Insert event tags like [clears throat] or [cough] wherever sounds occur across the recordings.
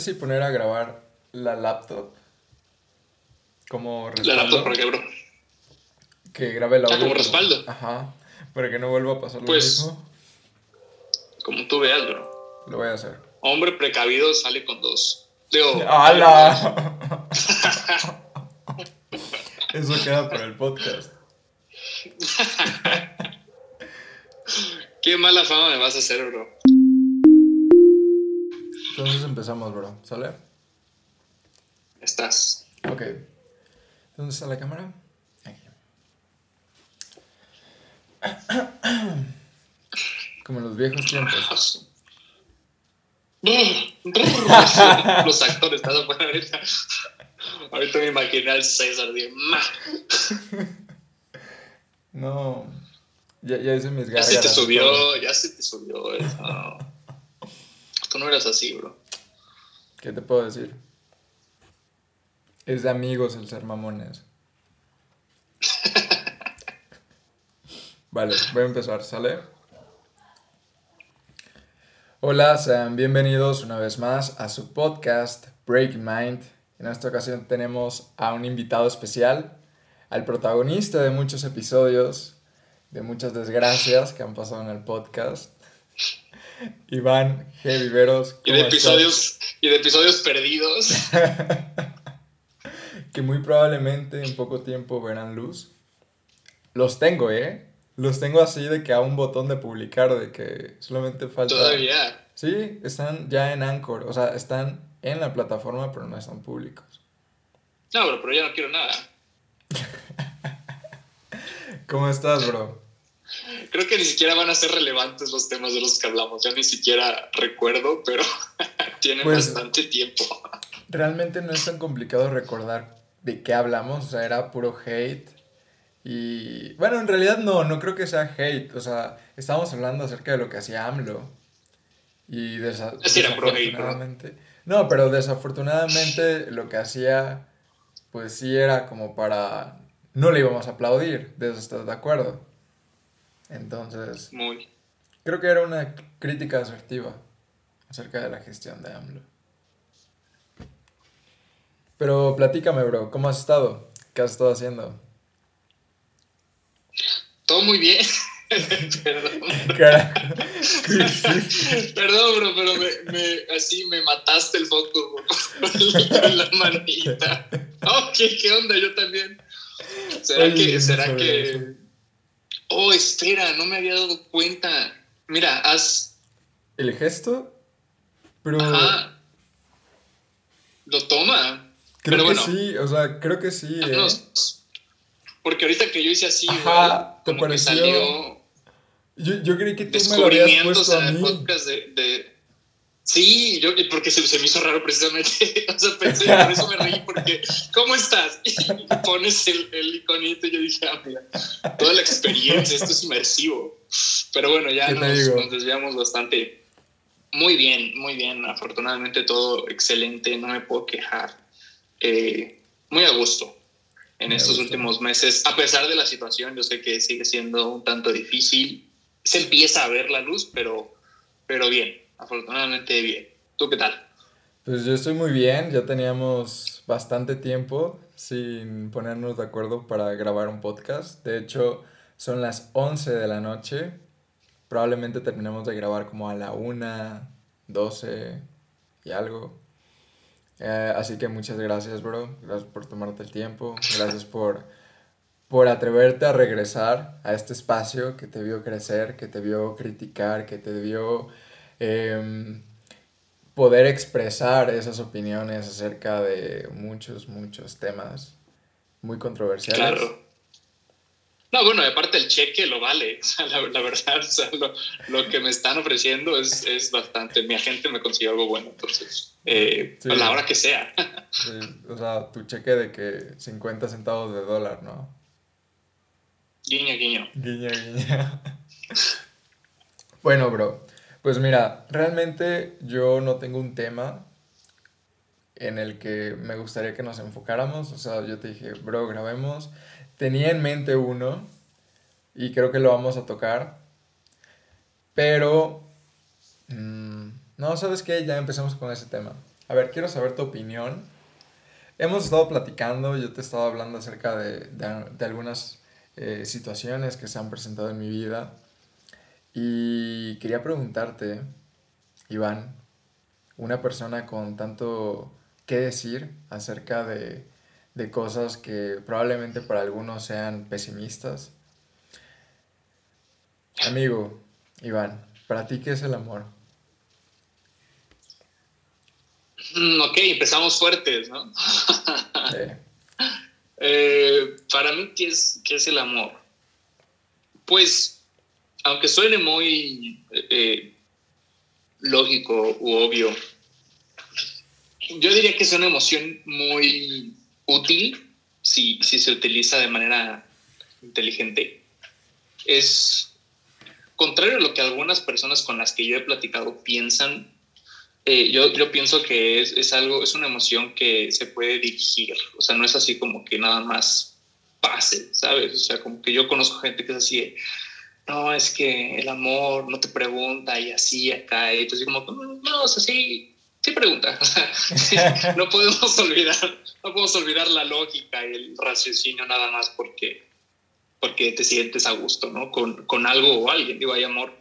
sé si poner a grabar la laptop como La laptop, ¿por qué, bro? Que grabe el Ah, audio. como pero- respaldo. Ajá. Para que no vuelva a pasar lo Pues- mismo. Como tú veas, bro. Lo voy a hacer. Hombre precavido sale con dos. Digo, ¡Hala! [laughs] Eso queda para el podcast. [laughs] qué mala fama me vas a hacer, bro. Entonces empezamos, bro. ¿Sale? Estás. Ok. ¿Dónde está la cámara? Aquí. [coughs] Como en los viejos tiempos. [laughs] Los actores están afuera ahorita. Ahorita me imaginé al César de "Ma". [laughs] No. Ya, ya hice mis Ya gárgaras. se te subió, ya se te subió eso. Tú no eras así, bro. ¿Qué te puedo decir? Es de amigos el ser mamones. [laughs] Vale, voy a empezar, ¿sale? Hola, sean bienvenidos una vez más a su podcast Breaking Mind. En esta ocasión tenemos a un invitado especial, al protagonista de muchos episodios, de muchas desgracias que han pasado en el podcast. Iván G. Viveros. Y de episodios, y de episodios perdidos. [laughs] que muy probablemente en poco tiempo verán luz. Los tengo, ¿eh? Los tengo así de que a un botón de publicar, de que solamente falta... Todavía. Sí, están ya en Anchor, o sea, están en la plataforma, pero no están públicos. No, bro, pero ya no quiero nada. [laughs] ¿Cómo estás, bro? Creo que ni siquiera van a ser relevantes los temas de los que hablamos. Ya ni siquiera recuerdo, pero [laughs] tienen Pues- bastante tiempo. Realmente no es tan complicado recordar de qué hablamos, o sea, era puro hate. Y bueno, en realidad no, no creo que sea hate, o sea, estábamos hablando acerca de lo que hacía AMLO. Y desa- Sí, era puro hate, ¿no? desafortunadamente... No, pero desafortunadamente lo que hacía, pues sí era como para... No le íbamos a aplaudir, de eso estás de acuerdo. Entonces, Muy. creo que era una crítica asertiva acerca de la gestión de AMLO. Pero platícame, bro, ¿cómo has estado? ¿Qué has estado haciendo? Todo muy bien. [laughs] Perdón. [laughs] Perdón, bro, pero me, me- así me mataste el foco bro, con la manita. [laughs] Ok, ¿qué onda? Yo también. ¿Será Oye, que, será que... Oh, espera, no me había dado cuenta. Mira, haz... ¿El gesto? Pero Ajá. Lo toma. creo Pero que bueno. sí, o sea, creo que sí, ¿eh? Porque ahorita que yo hice así, Ajá, ¿te pareció? Yo, yo creí que tú me lo habías puesto a mí. de- Sí, yo, porque se, se me hizo raro precisamente. [laughs] o sea, pensé, por eso me reí, porque, ¿cómo estás? [laughs] Y pones el, el iconito y yo dije, ah, mira, toda la experiencia, esto es inmersivo. Pero bueno, ya ¿Qué te nos, nos desviamos bastante. Muy bien, muy bien. Afortunadamente todo excelente, no me puedo quejar. Eh, muy a gusto en Muy estos gusto. últimos meses. A pesar de la situación, yo sé que sigue siendo un tanto difícil. Se empieza a ver la luz, pero, pero bien, afortunadamente bien. ¿Tú qué tal? Pues yo estoy muy bien, ya teníamos bastante tiempo sin ponernos de acuerdo para grabar un podcast. De hecho, son las 11 de la noche. Probablemente terminemos de grabar como a la 1, 12 y algo. Eh, así que muchas gracias, bro. Gracias por tomarte el tiempo. Gracias por, por atreverte a regresar a este espacio que te vio crecer, que te vio criticar, que te vio... em, poder expresar esas opiniones acerca de muchos, muchos temas muy controversiales. Claro. No, bueno, aparte el cheque lo vale. [laughs] O sea, la, la verdad, o sea, lo, lo que me están ofreciendo es, es bastante. Mi agente me consiguió algo bueno, entonces, eh, Sí. a la hora que sea. [laughs] Sí, o sea, tu cheque de que 50 centavos de dólar, ¿no? guiño, guiño. Guiña, guiña. [laughs] Bueno, bro, pues mira, realmente yo no tengo un tema en el que me gustaría que nos enfocáramos. O sea, yo te dije, bro, grabemos. Tenía en mente uno y creo que lo vamos a tocar. Pero... mm, no, ¿sabes qué? Ya empezamos con ese tema. A ver, quiero saber tu opinión. Hemos estado platicando, yo te he estado hablando acerca de, de, algunas eh, situaciones que se han presentado en mi vida. Y quería preguntarte, Iván, una persona con tanto que decir acerca de, de cosas que probablemente para algunos sean pesimistas. Amigo, Iván, ¿para ti qué es el amor? Mm, ok, empezamos fuertes, ¿no? [laughs] Eh, para mí, ¿qué es, ¿qué es el amor? Pues, aunque suene muy eh, lógico u obvio, yo diría que es una emoción muy útil si, si se utiliza de manera inteligente. Es contrario a lo que algunas personas con las que yo he platicado piensan, eh, yo, yo, pienso que es, es, algo, es una emoción que se puede dirigir, o sea, no es así como que nada más pase, ¿sabes? O sea, como que yo conozco gente que es así, no, es que el amor no te pregunta y así acá, y entonces como, no, o sea, sí, sí pregunta, [laughs] [laughs] no podemos olvidar, no podemos olvidar la lógica y el raciocinio nada más porque, porque te sientes a gusto, ¿no? Con, con algo o alguien, digo, hay amor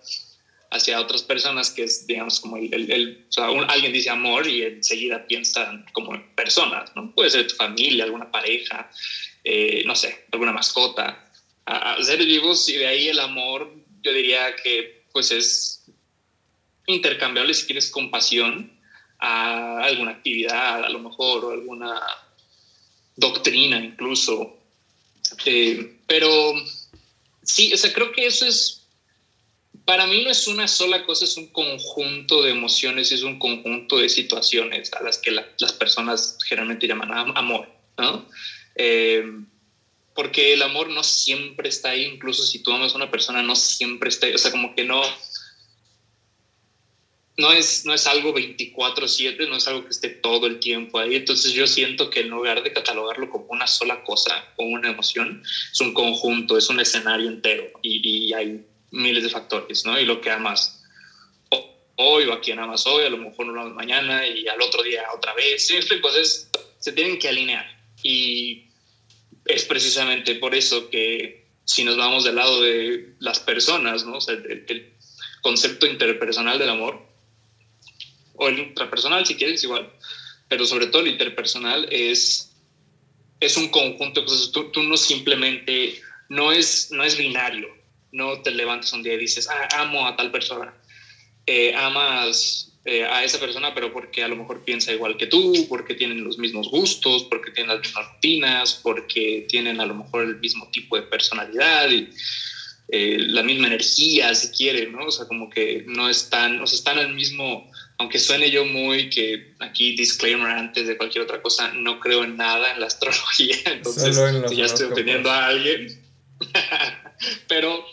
hacia otras personas, que es, digamos, como el, el, o sea, alguien dice amor y enseguida piensa como personas, ¿no? Puede ser tu familia, alguna pareja, eh, no sé, alguna mascota, a, a vivos y de ahí el amor, yo diría que pues es intercambiable si quieres compasión a alguna actividad, a lo mejor, o alguna doctrina incluso. Eh, pero sí, o sea, creo que eso es para mí no es una sola cosa, es un conjunto de emociones, es un conjunto de situaciones a las que las personas generalmente llaman amor, ¿no? Eh, porque el amor no siempre está ahí, incluso si tú amas a una persona, no siempre está ahí, o sea, como que no, no es, no es algo 24/7, no es algo que esté todo el tiempo ahí, entonces yo siento que en lugar de catalogarlo como una sola cosa, como una emoción, es un conjunto, es un escenario entero y, y hay miles de factores, ¿no? Y lo que amas hoy o a quien amas hoy, a lo mejor no lo amas mañana y al otro día otra vez. ¿sí? Entonces se tienen que alinear. Y es precisamente por eso que si nos vamos del lado de las personas, ¿no? El, concepto interpersonal del amor, o el intrapersonal si quieres igual, pero sobre todo el interpersonal es, es un conjunto de cosas. Tú, tú no simplemente, no es, no es binario, no te levantas un día y dices, ah, amo a tal persona. Eh, amas eh, a esa persona, pero porque a lo mejor piensa igual que tú, porque tienen los mismos gustos, porque tienen las mismas rutinas, porque tienen a lo mejor el mismo tipo de personalidad y eh, la misma energía, si quieren, ¿no? O sea, como que no están, o sea, están al mismo, aunque suene yo muy que aquí disclaimer antes de cualquier otra cosa, no creo en nada en la astrología, [laughs] entonces si ya estoy obteniendo a alguien, [laughs] pero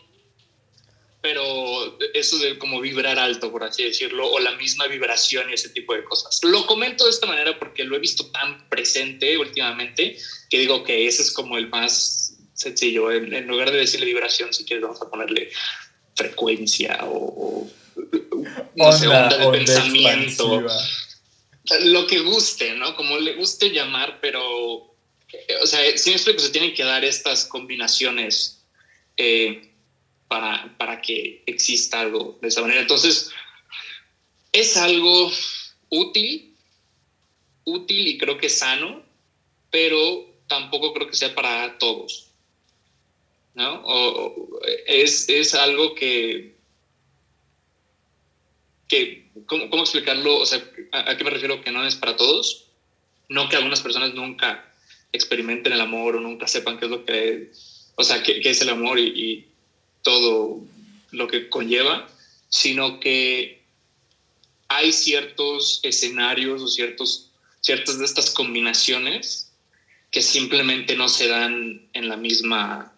pero eso de como vibrar alto, por así decirlo, o la misma vibración y ese tipo de cosas. Lo comento de esta manera porque lo he visto tan presente últimamente que digo que ese es como el más sencillo. En, lugar de decirle vibración, si quieres, vamos a ponerle frecuencia o, no sé, onda de pensamiento. Lo que guste, ¿no? Como le guste llamar, pero, o sea, siempre que se tienen que dar estas combinaciones. Eh, para, para que exista algo de esa manera. Entonces, es algo útil, útil y creo que sano, pero tampoco creo que sea para todos. ¿no? O, es, es, algo que, que ¿cómo, ¿cómo, explicarlo? O sea, ¿a, qué me refiero que no es para todos? No que algunas personas nunca experimenten el amor o nunca sepan qué es lo que, o sea, qué, qué es el amor y, todo lo que conlleva, sino que hay ciertos escenarios o ciertos, ciertas de estas combinaciones que simplemente no se dan en la misma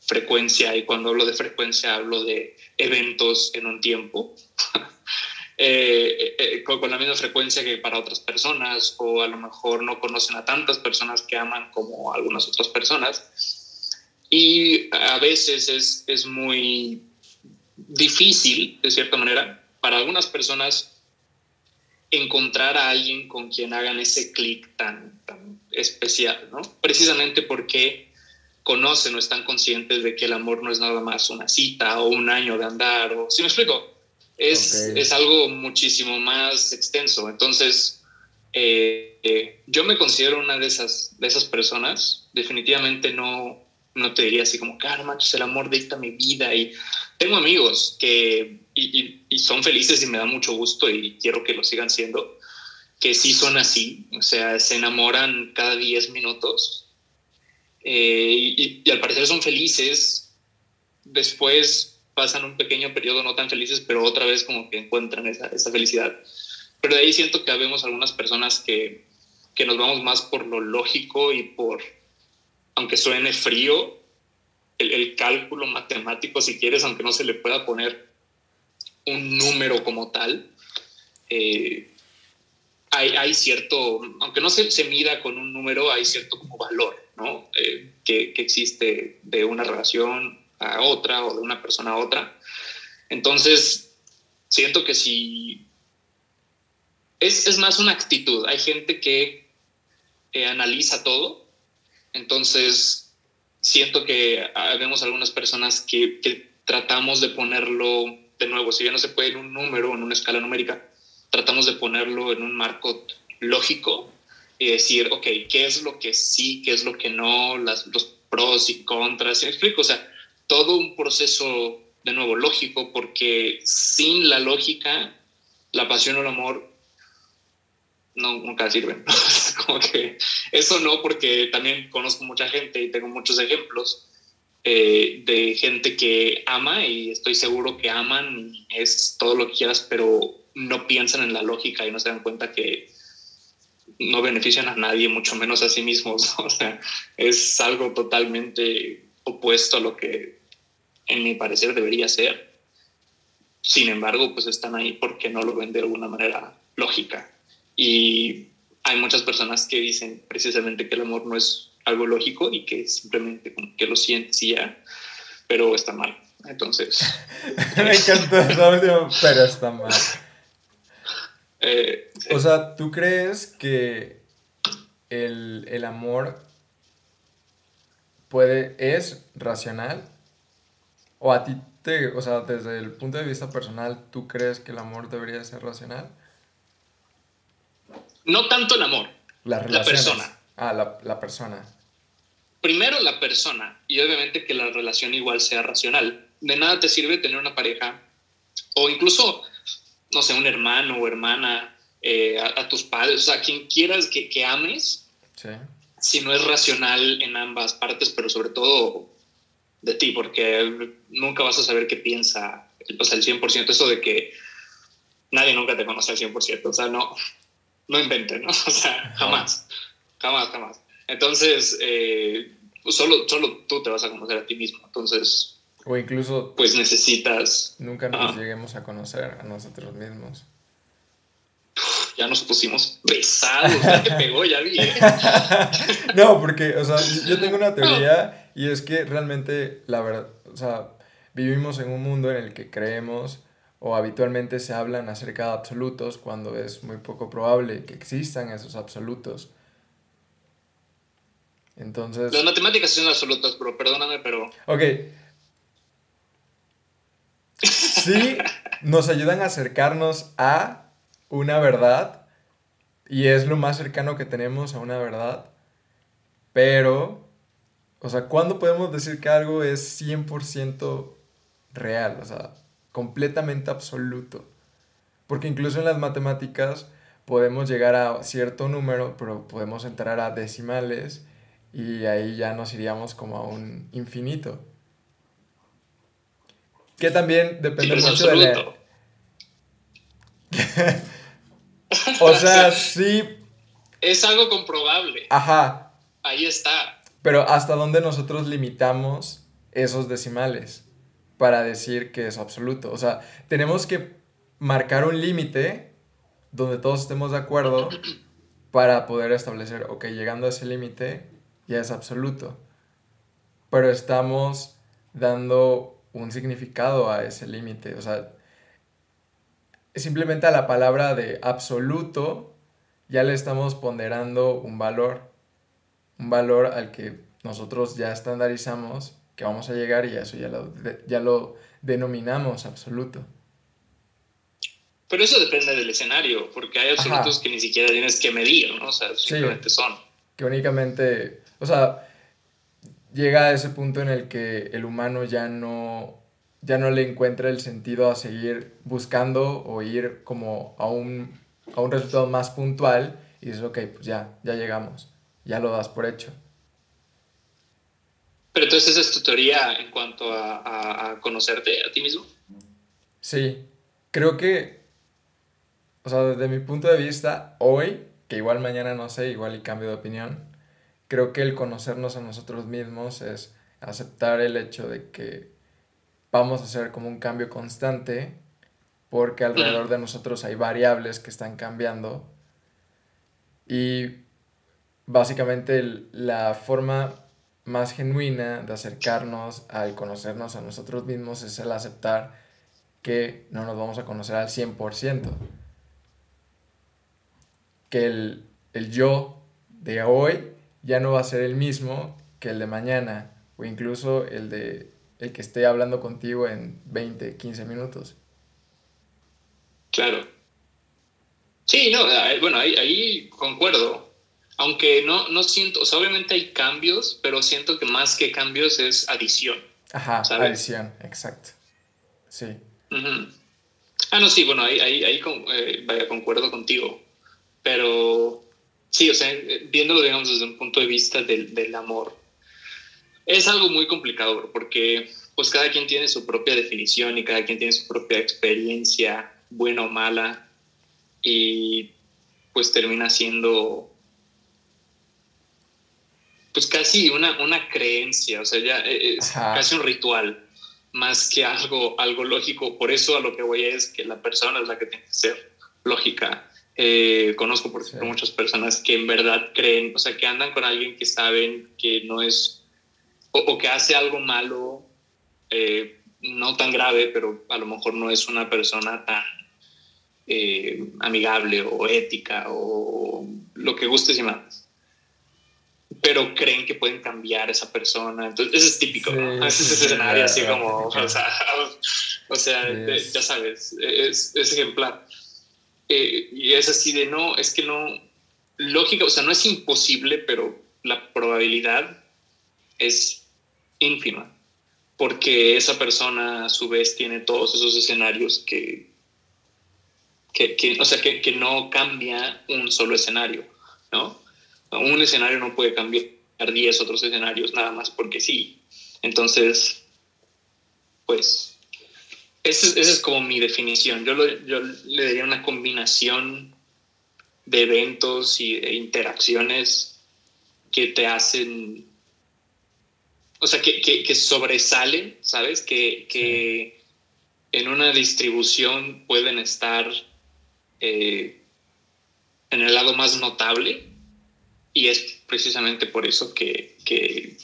frecuencia. Y cuando hablo de frecuencia hablo de eventos en un tiempo. [laughs] Eh, eh, eh, con, la misma frecuencia que para otras personas o a lo mejor no conocen a tantas personas que aman como algunas otras personas y a veces es, es muy difícil, de cierta manera, para algunas personas encontrar a alguien con quien hagan ese clic tan, tan especial, ¿no? Precisamente porque conocen o están conscientes de que el amor no es nada más una cita o un año de andar, o, ¿sí me explico? Es, es algo muchísimo más extenso. Entonces, eh, eh, yo me considero una de esas, de esas personas. Definitivamente no, no te diría así como, claro, macho, el amor dicta mi vida. Y tengo amigos que y, y, son felices y me da mucho gusto y quiero que lo sigan siendo, que sí son así, o sea, se enamoran cada 10 minutos eh, y, al parecer son felices, después pasan un pequeño periodo no tan felices, pero otra vez como que encuentran esa, esa felicidad. Pero de ahí siento que habemos algunas personas que, que nos vamos más por lo lógico y por, aunque suene frío, el, el, cálculo matemático, si quieres, aunque no se le pueda poner un número como tal. Eh, hay, cierto, aunque no se, se, mida con un número, hay cierto como valor, ¿no? Eh, que, que, existe de una relación a otra o de una persona a otra. Entonces, siento que si... Es, es más una actitud. Hay gente que eh, analiza todo. Entonces, siento que vemos algunas personas que, que tratamos de ponerlo de nuevo, si ya no se puede en un número, en una escala numérica, tratamos de ponerlo en un marco lógico y decir, ok, ¿qué es lo que sí, qué es lo que no, las, los pros y contras? ¿Sí me explico? O sea, todo un proceso, de nuevo, lógico, porque sin la lógica, la pasión o el amor no, nunca sirven. [laughs] [laughs] Como que eso no, porque también conozco mucha gente y tengo muchos ejemplos eh, de gente que ama y estoy seguro que aman, es todo lo que quieras, pero no piensan en la lógica y no se dan cuenta que no benefician a nadie, mucho menos a sí mismos. [laughs] O sea, es algo totalmente opuesto a lo que en mi parecer debería ser. Sin embargo, pues están ahí porque no lo ven de alguna manera lógica. Y hay muchas personas que dicen precisamente que el amor no es algo lógico y que simplemente como que lo sientes y ya, pero está mal. Entonces. [laughs] Me encantó eso pero está mal. Eh, o sea, ¿tú crees que el, el, amor puede, es racional? ¿O a ti te, o sea, desde el punto de vista personal, ¿tú crees que el amor debería ser racional? No tanto el amor, la persona. Ah, la, la persona primero la persona y obviamente que la relación igual sea racional. De nada te sirve tener una pareja o incluso, no sé, un hermano o hermana, eh, a, tus padres, o sea, quien quieras que, que ames, si no es racional en ambas partes, pero sobre todo de ti, porque nunca vas a saber qué piensa, o sea, el 100%, eso de que nadie nunca te conoce al 100%, o sea, no, no inventen, ¿no? [laughs] O sea, jamás, jamás, jamás. Entonces, eh, solo, solo tú te vas a conocer a ti mismo. Entonces, o incluso, pues necesitas. Nunca nos lleguemos a conocer a nosotros mismos. Ya nos pusimos pesados, ya te pegó, ya vi. ¿eh? [laughs] no, porque, o sea, yo tengo una teoría y es que realmente, la verdad, o sea, vivimos en un mundo en el que creemos o habitualmente se hablan acerca de absolutos cuando es muy poco probable que existan esos absolutos. Entonces... Las matemáticas son absolutas, pero perdóname, pero... Ok. Sí, nos ayudan a acercarnos a una verdad y es lo más cercano que tenemos a una verdad, pero, o sea, ¿cuándo podemos decir que algo es 100% real? O sea, completamente absoluto. Porque incluso en las matemáticas podemos llegar a cierto número, pero podemos entrar a decimales y ahí ya nos iríamos como a un infinito. Que también depende mucho de la... [laughs] o sea, sí. Es algo comprobable. Ajá. Ahí está. Pero ¿hasta dónde nosotros limitamos esos decimales para decir que es absoluto? O sea, tenemos que marcar un límite donde todos estemos de acuerdo para poder establecer, ok, llegando a ese límite, ya es absoluto. Pero estamos dando un significado a ese límite. O sea, simplemente a la palabra de absoluto ya le estamos ponderando un valor, un valor al que nosotros ya estandarizamos que vamos a llegar y eso ya lo, ya lo denominamos absoluto. Pero eso depende del escenario, porque hay absolutos que ni siquiera tienes que medir, ¿no? O sea, simplemente son. Que únicamente, o sea, llega a ese punto en el que el humano ya no, ya no le encuentra el sentido a seguir buscando o ir como a un, a un resultado más puntual y dices, ok, pues ya, ya llegamos, ya lo das por hecho. Pero entonces esa es tu teoría en cuanto a, a conocerte a ti mismo. Sí, creo que o sea, desde mi punto de vista, hoy, que igual mañana no sé, igual y cambio de opinión, creo que el conocernos a nosotros mismos es aceptar el hecho de que vamos a hacer como un cambio constante porque alrededor de nosotros hay variables que están cambiando. Y básicamente la forma más genuina de acercarnos al conocernos a nosotros mismos es el aceptar que no nos vamos a conocer al 100% que el, yo de hoy ya no va a ser el mismo que el de mañana o incluso el de el que esté hablando contigo en 20, 15 minutos. Claro. Sí, no, eh, bueno, ahí, concuerdo. Aunque no, no siento, o sea, obviamente hay cambios, pero siento que más que cambios es adición. Ajá, adición, exacto. Sí. Ah, no, sí, bueno, ahí, ahí, ahí eh, vaya, concuerdo contigo. Pero sí, o sea, viéndolo, digamos, desde un punto de vista del, del amor, es algo muy complicado porque pues cada quien tiene su propia definición y cada quien tiene su propia experiencia, buena o mala, y pues termina siendo pues casi una, una creencia, o sea, ya es casi un ritual, más que algo, algo lógico. Por eso a lo que voy es que la persona es la que tiene que ser lógica eh, conozco, por ejemplo, muchas personas que en verdad creen, o sea, que andan con alguien que saben que no es, o, que hace algo malo, eh, no tan grave, pero a lo mejor no es una persona tan eh, amigable o ética o lo que gustes y más. Pero creen que pueden cambiar esa persona. Entonces, eso es típico, ¿no? Ese es ese escenario así como, o sea, [laughs] ya sabes, es, es ejemplar. Eh, y es así de no, es que no, lógica, o sea, no es imposible, pero la probabilidad es ínfima, porque esa persona a su vez tiene todos esos escenarios que, que, o sea, que, que no cambia un solo escenario, ¿no? Un escenario no puede cambiar 10 otros escenarios nada más porque sí. Entonces, pues esa es, como mi definición. Yo, yo le daría una combinación de eventos y de interacciones que te hacen, o sea, que, que, sobresalen, ¿sabes? Que, que en una distribución pueden estar eh, en el lado más notable y es precisamente por eso que, que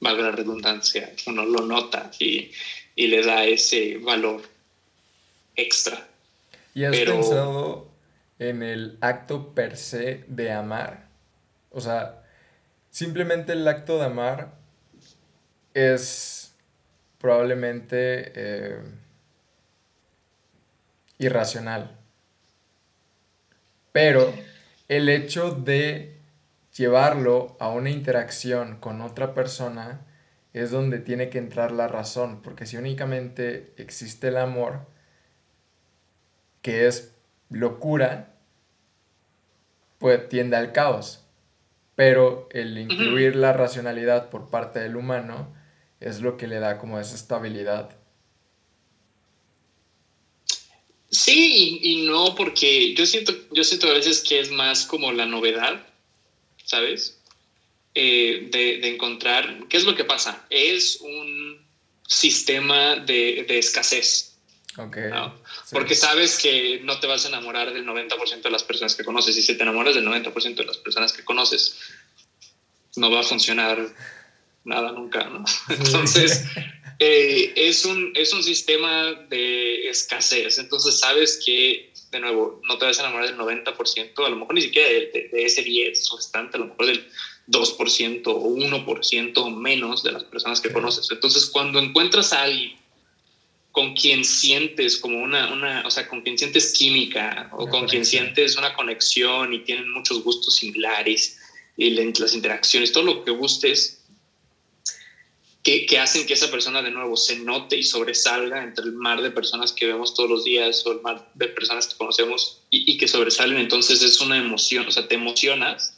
valga la redundancia, uno lo nota y y le da ese valor extra. ¿Y has pensado en el acto per se de amar? O sea, simplemente el acto de amar es probablemente eh, irracional. Pero el hecho de llevarlo a una interacción con otra persona es donde tiene que entrar la razón, porque si únicamente existe el amor, que es locura, pues tiende al caos. Pero el incluir la racionalidad por parte del humano es lo que le da como esa estabilidad. Sí y, no, porque yo siento, yo siento a veces que es más como la novedad, ¿sabes? Eh, de, encontrar, ¿qué es lo que pasa? Es un sistema de, escasez. Porque sabes que no te vas a enamorar del 90% de las personas que conoces. Y si te enamoras del 90% de las personas que conoces, no va a funcionar nada nunca, ¿no? [laughs] Entonces, [laughs] Eh, es, un, es un sistema de escasez, entonces sabes que, de nuevo, no te vas a enamorar del 90%, a lo mejor ni siquiera de, ese 10 restante, a lo mejor del 2% o 1% menos de las personas que conoces. Entonces, cuando encuentras a alguien con quien sientes como una, una o sea, con quien sientes química o con quien sientes una conexión y tienen muchos gustos similares y las interacciones, todo lo que gustes, que, hacen que esa persona de nuevo se note y sobresalga entre el mar de personas que vemos todos los días o el mar de personas que conocemos y, que sobresalen, entonces es una emoción, o sea, te emocionas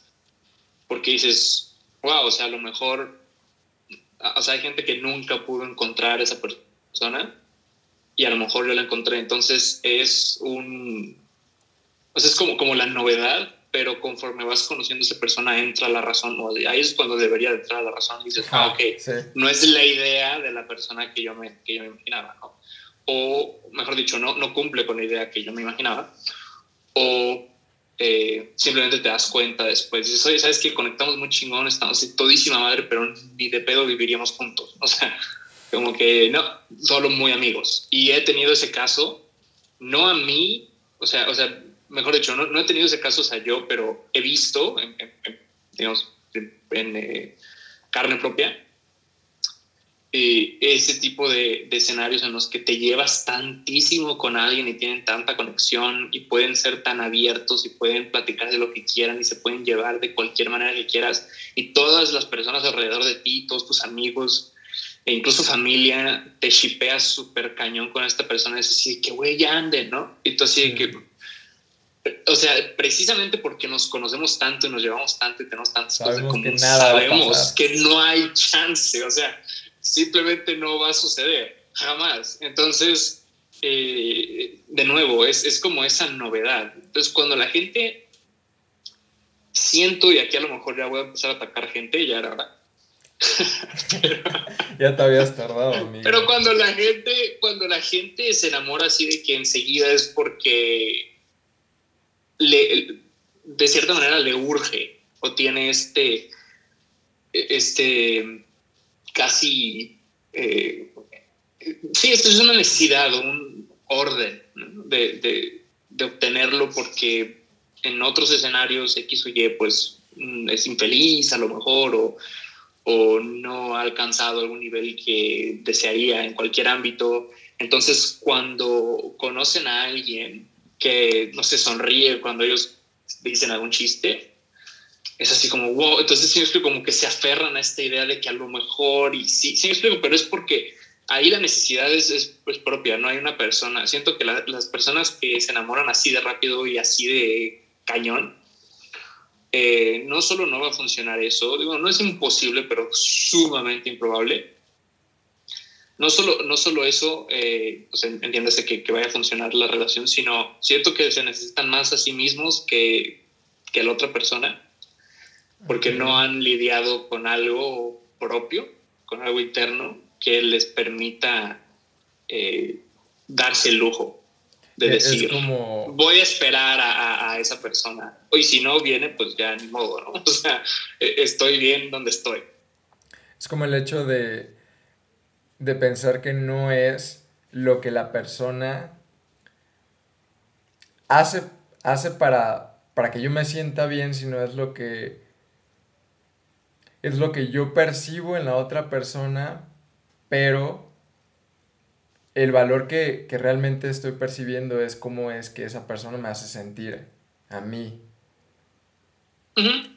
porque dices, wow, o sea, a lo mejor, o sea, hay gente que nunca pudo encontrar esa persona y a lo mejor yo la encontré. Entonces es un, o sea, es como, como la novedad, pero conforme vas conociendo a esa persona entra la razón, o ahí es cuando debería entrar la razón, y dices, ah, ok, no es la idea de la persona que yo me, que yo me imaginaba, ¿no? O, mejor dicho, no, no cumple con la idea que yo me imaginaba, o eh, simplemente te das cuenta después, dices, oye, sabes que conectamos muy chingón, estamos todísima madre, pero ni de pedo viviríamos juntos, [laughs] o sea, como que no, solo muy amigos. Y he tenido ese caso, no a mí, o sea, o sea mejor dicho, no, no he tenido ese caso, o sea, yo, pero he visto, en, digamos, en, eh, carne propia, eh, ese tipo de, de, escenarios en los que te llevas tantísimo con alguien y tienen tanta conexión y pueden ser tan abiertos y pueden platicar de lo que quieran y se pueden llevar de cualquier manera que quieras y todas las personas alrededor de ti, todos tus amigos, e incluso familia, te shipeas súper cañón con esta persona, es así, que güey, ya ande, ¿no? Y tú así que, o sea, precisamente porque nos conocemos tanto y nos llevamos tanto y tenemos tantas cosas como que sabemos que no hay chance, o sea, simplemente no va a suceder, jamás. Entonces, eh, de nuevo, es, es como esa novedad. Entonces, cuando la gente siento, y aquí a lo mejor ya voy a empezar a atacar gente, ya era hora, [laughs] ya te habías tardado, amigo. Pero cuando la gente, cuando la gente se enamora así de que enseguida es porque le, de cierta manera le urge o tiene este, este casi, eh, sí, esto es una necesidad, un orden de, de obtenerlo porque en otros escenarios X o Y pues mm, es infeliz a lo mejor o o no ha alcanzado algún nivel que desearía en cualquier ámbito. Entonces, cuando conocen a alguien que no se sonríe cuando ellos dicen algún chiste, es así como, wow, entonces sí me explico, como que se aferran a esta idea de que a lo mejor, y sí, sí me explico, pero es porque ahí la necesidad es, es, propia, no hay una persona. Siento que las personas que se enamoran así de rápido y así de cañón, eh, no solo no va a funcionar eso, digo, no es imposible, pero sumamente improbable. No solo, no solo eso, eh, entiéndase que, que, vaya a funcionar la relación, sino siento que se necesitan más a sí mismos que, que a la otra persona, porque no han lidiado con algo propio, con algo interno que les permita eh, darse el lujo de decir, como... voy a esperar a, esa persona. Y si no viene, pues ya ni modo, ¿no? [laughs] O sea, e, estoy bien donde estoy. Es como el hecho de, de pensar que no es lo que la persona hace, hace para, para que yo me sienta bien, sino es lo que es lo que yo percibo en la otra persona, pero el valor que, realmente estoy percibiendo es cómo es que esa persona me hace sentir a mí.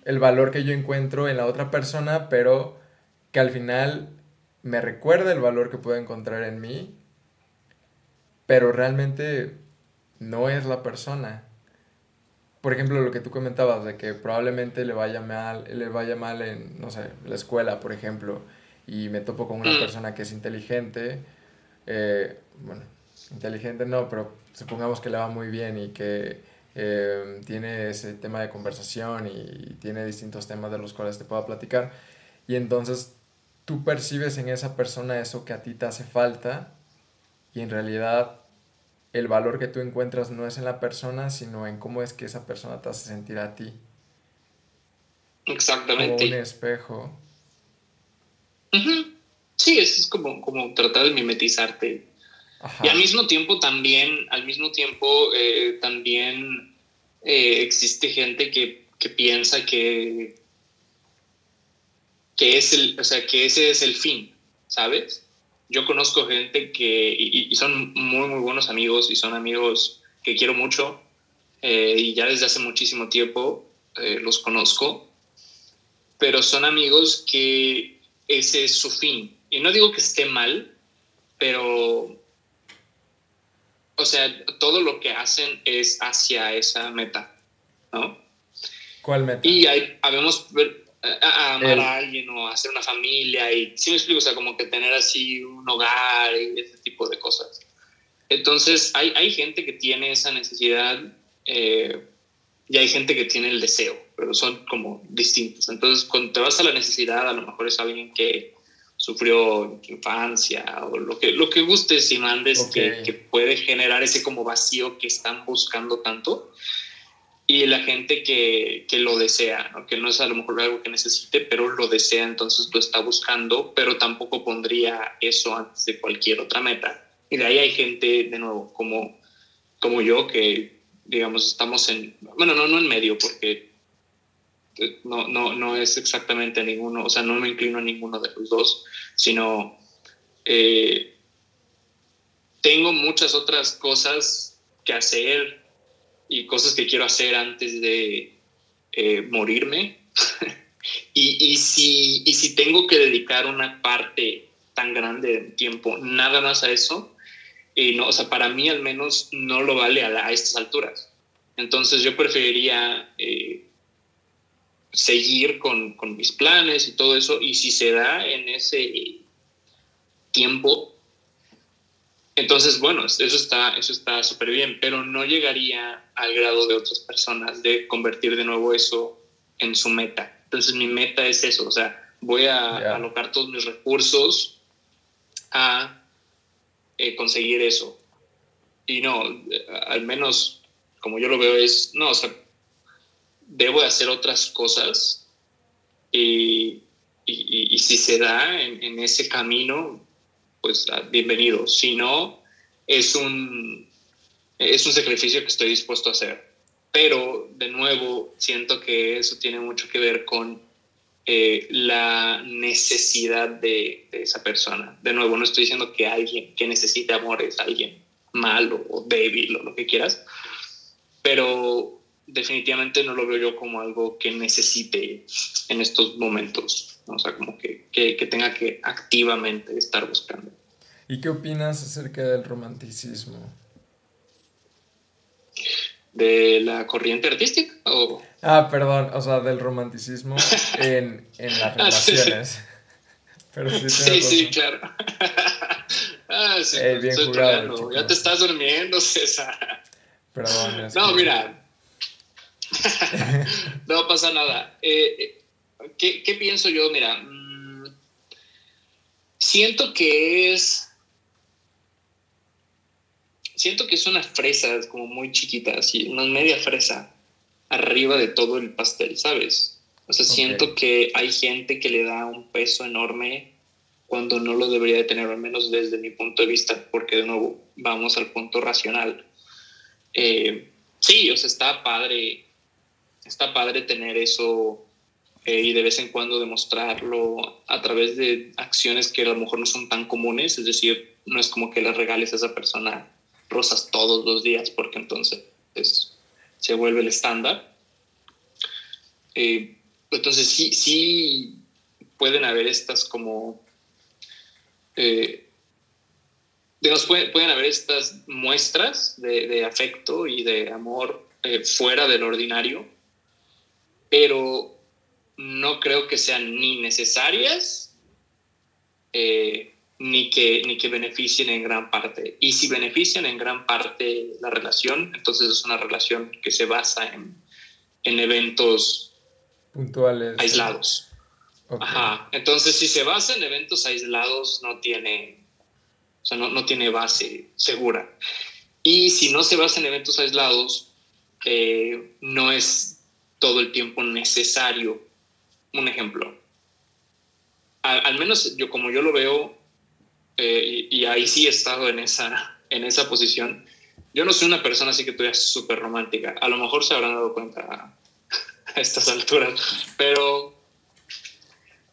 El valor que yo encuentro en la otra persona, pero que al final me recuerda el valor que puedo encontrar en mí, pero realmente no es la persona. Por ejemplo, lo que tú comentabas, de que probablemente le vaya mal, le vaya mal en, no sé, la escuela, por ejemplo, y me topo con una mm. persona que es inteligente, eh, bueno, inteligente no, pero supongamos que le va muy bien y que eh, tiene ese tema de conversación y, tiene distintos temas de los cuales te pueda platicar. Y entonces tú percibes en esa persona eso que a ti te hace falta y en realidad el valor que tú encuentras no es en la persona, sino en cómo es que esa persona te hace sentir a ti. Exactamente. Como un espejo. Sí, es como, como tratar de mimetizarte. Y al mismo tiempo también, al mismo tiempo eh, también eh, existe gente que, que, piensa que, que, es el, o sea, que ese es el fin, ¿sabes? Yo conozco gente que, y, son muy, muy buenos amigos y son amigos que quiero mucho eh, y ya desde hace muchísimo tiempo los conozco, pero son amigos que ese es su fin y no digo que esté mal, pero, o sea, todo lo que hacen es hacia esa meta, ¿no? ¿Cuál meta? Y hay, habemos a, amar a alguien o hacer una familia y, sí me explico, o sea, como que tener así un hogar y ese tipo de cosas. Entonces, hay, hay gente que tiene esa necesidad eh, y hay gente que tiene el deseo, pero son como distintos. Entonces, cuando te vas a la necesidad, a lo mejor es alguien que sufrió infancia o lo que, lo que gustes y mandes que, que, puede generar ese como vacío que están buscando tanto y la gente que, que lo desea, ¿no? que no es a lo mejor algo que necesite, pero lo desea, entonces lo está buscando, pero tampoco pondría eso antes de cualquier otra meta. Y de ahí hay gente, de nuevo, como, como yo, que digamos estamos en, bueno, no, no en medio, porque no, no, no es exactamente ninguno, o sea, no me inclino a ninguno de los dos, sino eh, tengo muchas otras cosas que hacer y cosas que quiero hacer antes de eh, morirme. [laughs] y, y, si, y si tengo que dedicar una parte tan grande de tiempo nada más a eso, y no, o sea, para mí al menos no lo vale a, estas alturas. Entonces yo preferiría eh, seguir con, con, mis planes y todo eso, y si se da en ese tiempo, entonces, bueno, eso está eso está súper bien, pero no llegaría al grado de otras personas de convertir de nuevo eso en su meta. Entonces, mi meta es eso, o sea, voy a alocar todos mis recursos a eh, conseguir eso. Y no, al menos como yo lo veo es, no, o sea, debo de hacer otras cosas y, y, si se da en, ese camino, pues ah, bienvenido. Si no, es un, es un sacrificio que estoy dispuesto a hacer. Pero, de nuevo, siento que eso tiene mucho que ver con eh, la necesidad de, de, esa persona. De nuevo, no estoy diciendo que alguien que necesite amor es alguien malo o débil o lo que quieras, pero definitivamente no lo veo yo como algo que necesite en estos momentos, o sea, como que, que, tenga que activamente estar buscando. ¿Y qué opinas acerca del romanticismo? ¿De la corriente artística? O... Ah, perdón, o sea, del romanticismo [laughs] en, en las ah, relaciones. sí, sí, [laughs] claro. [laughs] ah, sí, bien jugado, Ya te estás durmiendo, César. Perdón. no, mira, no pasa nada. Eh, eh, ¿qué, pienso yo? Mira, mm, siento que es. Siento que es una fresa como muy chiquita, así, una media fresa arriba de todo el pastel, ¿sabes? O sea, siento que hay gente que le da un peso enorme cuando no lo debería de tener, al menos desde mi punto de vista, porque de nuevo vamos al punto racional. Eh, sí, o sea, está padre está padre tener eso eh, y de vez en cuando demostrarlo a través de acciones que a lo mejor no son tan comunes, es decir, no es como que le regales a esa persona rosas todos los días, porque entonces se vuelve el estándar. Eh, entonces sí, sí pueden haber estas como... Eh, pueden, pueden, haber estas muestras de, afecto y de amor eh, fuera del ordinario, pero no creo que sean ni necesarias ni, que, ni que beneficien en gran parte. Y si benefician en gran parte la relación, entonces es una relación que se basa en, en eventos puntuales aislados. Ajá. Entonces, si se basa en eventos aislados, no tiene, o sea, no, no tiene base segura. Y si no se basa en eventos aislados, eh, no es todo el tiempo necesario. Un ejemplo, al, menos yo como yo lo veo, eh, y, ahí sí he estado en esa, en esa posición. Yo no soy una persona así que tú súper romántica. A lo mejor se habrán dado cuenta [laughs] a estas alturas, pero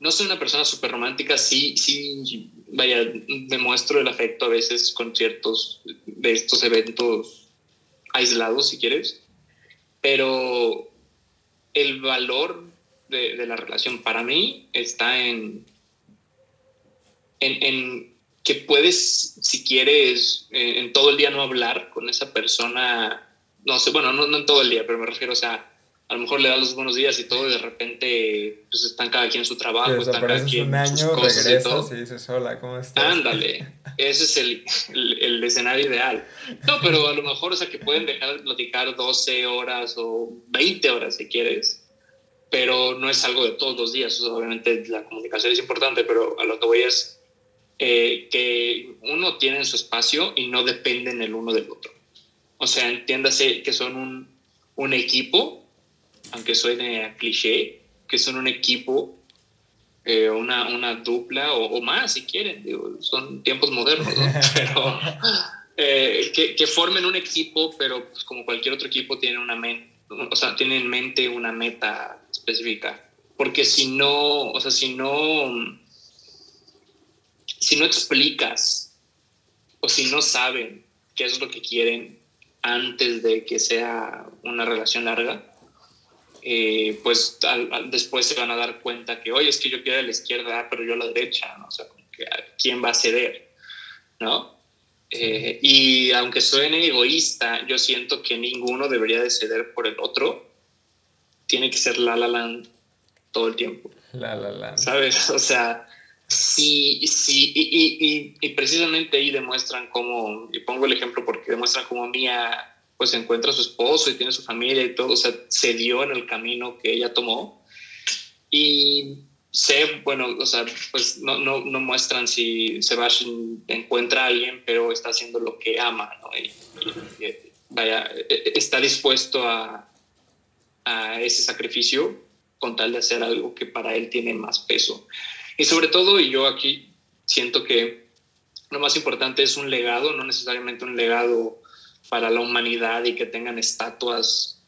no soy una persona súper romántica. Sí, sí, vaya, demuestro el afecto a veces con ciertos de estos eventos aislados, si quieres, pero el valor de, de la relación para mí está en, en, en que puedes, si quieres, eh, en todo el día no hablar con esa persona, no sé, bueno, no, no, en todo el día, pero me refiero, o sea, a lo mejor le das los buenos días y todo, y de repente pues están cada quien en su trabajo, están cada quien un año, regresas y, dices, hola, ¿cómo estás? Ándale, [laughs] ese es el, el, el, escenario ideal. No, pero a lo mejor, o sea, que pueden dejar de platicar 12 horas o 20 horas si quieres, pero no es algo de todos los días, obviamente la comunicación es importante, pero a lo que voy es eh, que uno tiene su espacio y no dependen el uno del otro. O sea, entiéndase que son un, un equipo, aunque suene a cliché, que son un equipo, eh, una, una, dupla o, más si quieren, digo, son tiempos modernos, ¿no? [laughs] pero eh, que, que, formen un equipo, pero pues, como cualquier otro equipo tiene una mente, o sea, tiene en mente una meta específica. Porque si no, o sea, si no si no explicas o si no saben qué es lo que quieren antes de que sea una relación larga, eh, pues después se van a dar cuenta que, oye, es que yo quiero a la izquierda, pero yo a la derecha, ¿no? O sea, ¿quién va a ceder? ¿No? Eh, y aunque suene egoísta, yo siento que ninguno debería de ceder por el otro. Tiene que ser la la land todo el tiempo. La la land. ¿Sabes? [laughs] O sea, Sí, sí, y, y, precisamente ahí demuestran cómo, y pongo el ejemplo porque demuestran cómo Mía pues encuentra a su esposo y tiene su familia y todo, o sea, se dio en el camino que ella tomó. Y sé, bueno, o sea, pues no, no, no muestran si Sebastián encuentra a alguien, pero está haciendo lo que ama, ¿no? Y, vaya, e, e, está dispuesto a, a ese sacrificio con tal de hacer algo que para él tiene más peso. Y sobre todo, y yo aquí siento que lo más importante es un legado, no necesariamente un legado para la humanidad y que tengan estatuas,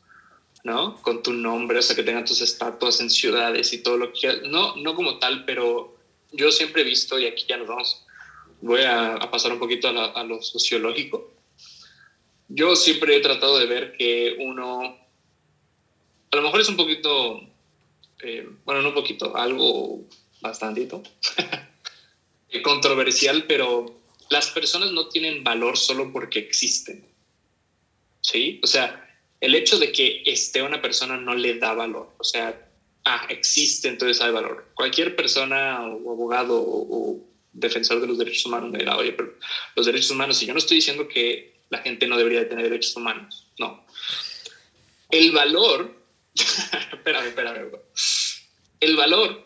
¿no? Con tu nombre, o sea, que tengan tus estatuas en ciudades y todo lo que quieras. No, no como tal, pero yo siempre he visto, y aquí ya nos vamos, voy a, pasar un poquito a, lo sociológico. Yo siempre he tratado de ver que uno, a lo mejor es un poquito, eh, bueno, no un poquito, algo bastantito, [laughs] controversial, pero las personas no tienen valor solo porque existen. ¿Sí? O sea, el hecho de que esté una persona no le da valor. O sea, ah, existe, entonces hay valor. Cualquier persona o abogado o, defensor de los derechos humanos me dirá, oye, pero los derechos humanos, y yo no estoy diciendo que la gente no debería de tener derechos humanos, no. El valor, [laughs] espérame, espérame, el valor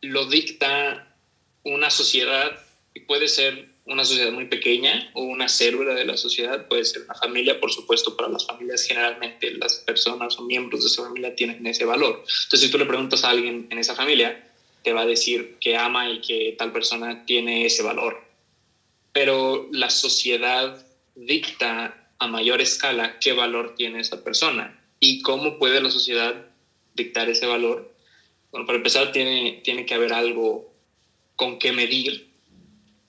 lo dicta una sociedad y puede ser una sociedad muy pequeña o una célula de la sociedad, puede ser una familia, por supuesto, para las familias generalmente las personas o miembros de esa familia tienen ese valor. Entonces, si tú le preguntas a alguien en esa familia, te va a decir que ama y que tal persona tiene ese valor. Pero la sociedad dicta a mayor escala qué valor tiene esa persona y cómo puede la sociedad dictar ese valor bueno, para empezar tiene, tiene que haber algo con que medir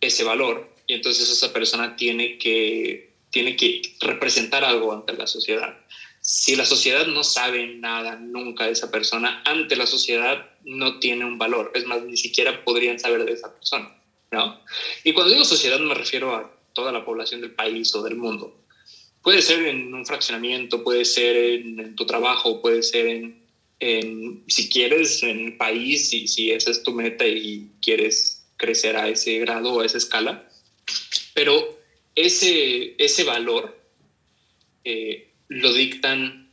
ese valor y entonces esa persona tiene que, tiene que representar algo ante la sociedad. Si la sociedad no sabe nada nunca de esa persona, ante la sociedad no tiene un valor. Es más, ni siquiera podrían saber de esa persona. ¿no? Y cuando digo sociedad me refiero a toda la población del país o del mundo. Puede ser en un fraccionamiento, puede ser en, en tu trabajo, puede ser en, si quieres en el país, si, si esa es tu meta y quieres crecer a ese grado o a esa escala, pero ese, ese valor eh, lo dictan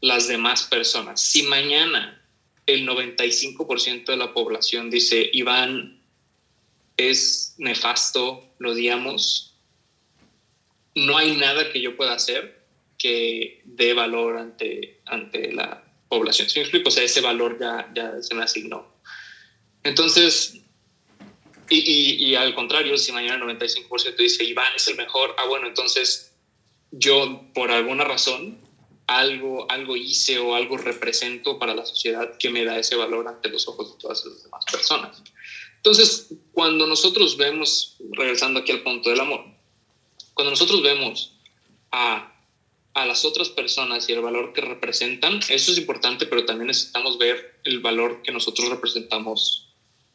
las demás personas. Si mañana el 95% de la población dice, Iván es nefasto, lo odiamos, no hay nada que yo pueda hacer que dé valor ante, ante la población. ¿Sí me explico? O sea, ese valor ya, ya se me asignó. Entonces, Y, y, al contrario, si mañana el 95% dice Iván es el mejor, ah, bueno, entonces yo por alguna razón algo, algo hice o algo represento para la sociedad que me da ese valor ante los ojos de todas las demás personas. Entonces, cuando nosotros vemos, regresando aquí al punto del amor, cuando nosotros vemos a, a las otras personas y el valor que representan, eso es importante, pero también necesitamos ver el valor que nosotros representamos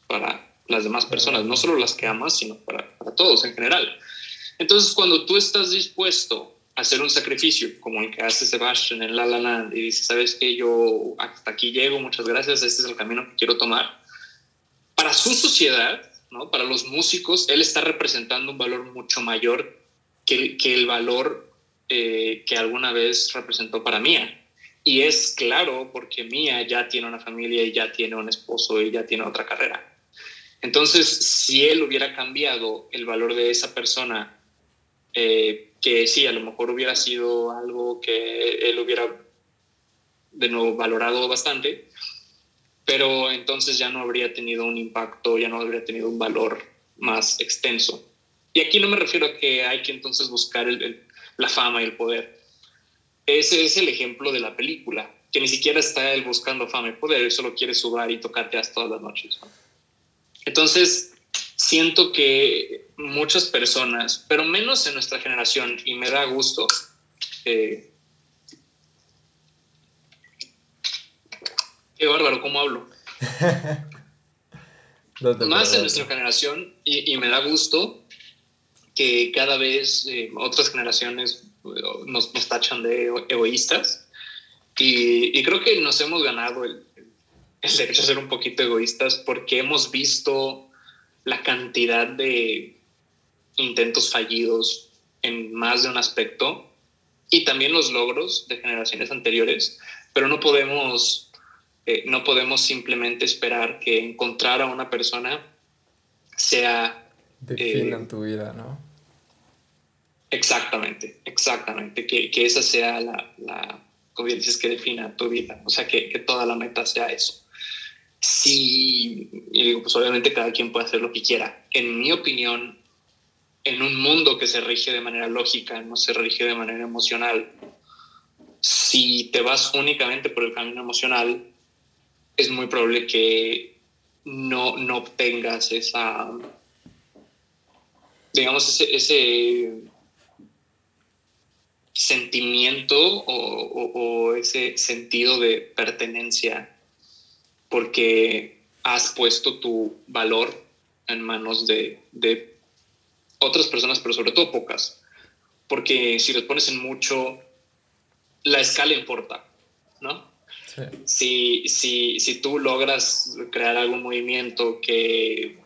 para las demás personas, no solo las que amas, sino para, para todos en general. Entonces, cuando tú estás dispuesto a hacer un sacrificio, como el que hace Sebastian en La La Land, y dice, sabes que yo hasta aquí llego, muchas gracias, este es el camino que quiero tomar, para su sociedad, ¿no? para los músicos, él está representando un valor mucho mayor que, que el valor eh, que alguna vez representó para Mía. Y es claro porque Mía ya tiene una familia y ya tiene un esposo y ya tiene otra carrera. Entonces, si él hubiera cambiado el valor de esa persona, eh, que sí, a lo mejor hubiera sido algo que él hubiera de nuevo valorado bastante, pero entonces ya no habría tenido un impacto, ya no habría tenido un valor más extenso. Y aquí no me refiero a que hay que entonces buscar la fama y el poder. Ese es el ejemplo de la película, que ni siquiera está él buscando fama y poder, él solo quiere subir y tocarte hasta todas las noches. Entonces, siento que muchas personas, pero menos en nuestra generación, y me da gusto, eh, Qué bárbaro, ¿cómo hablo? [laughs] Más en nuestra generación, y, me da gusto que cada vez eh, otras generaciones eh, nos, tachan de egoístas. Y, creo que nos hemos ganado el, el derecho a ser un poquito egoístas porque hemos visto la cantidad de intentos fallidos en más de un aspecto y también los logros de generaciones anteriores, pero no podemos eh, no podemos simplemente esperar que encontrar a una persona sea... Definan eh, tu vida, ¿no? Exactamente, exactamente. Que, que esa sea la, la, como dices, que defina tu vida. O sea, que, que toda la meta sea eso. Sí, y digo, pues obviamente cada quien puede hacer lo que quiera. En mi opinión, en un mundo que se rige de manera lógica, no se rige de manera emocional, si te vas únicamente por el camino emocional, es muy probable que no, no obtengas esa, digamos, ese, sentimiento o, ese sentido de pertenencia porque has puesto tu valor en manos de, de, otras personas, pero sobre todo pocas. Porque si los pones en mucho, la escala importa, ¿no? Si, si, si tú logras crear algún movimiento que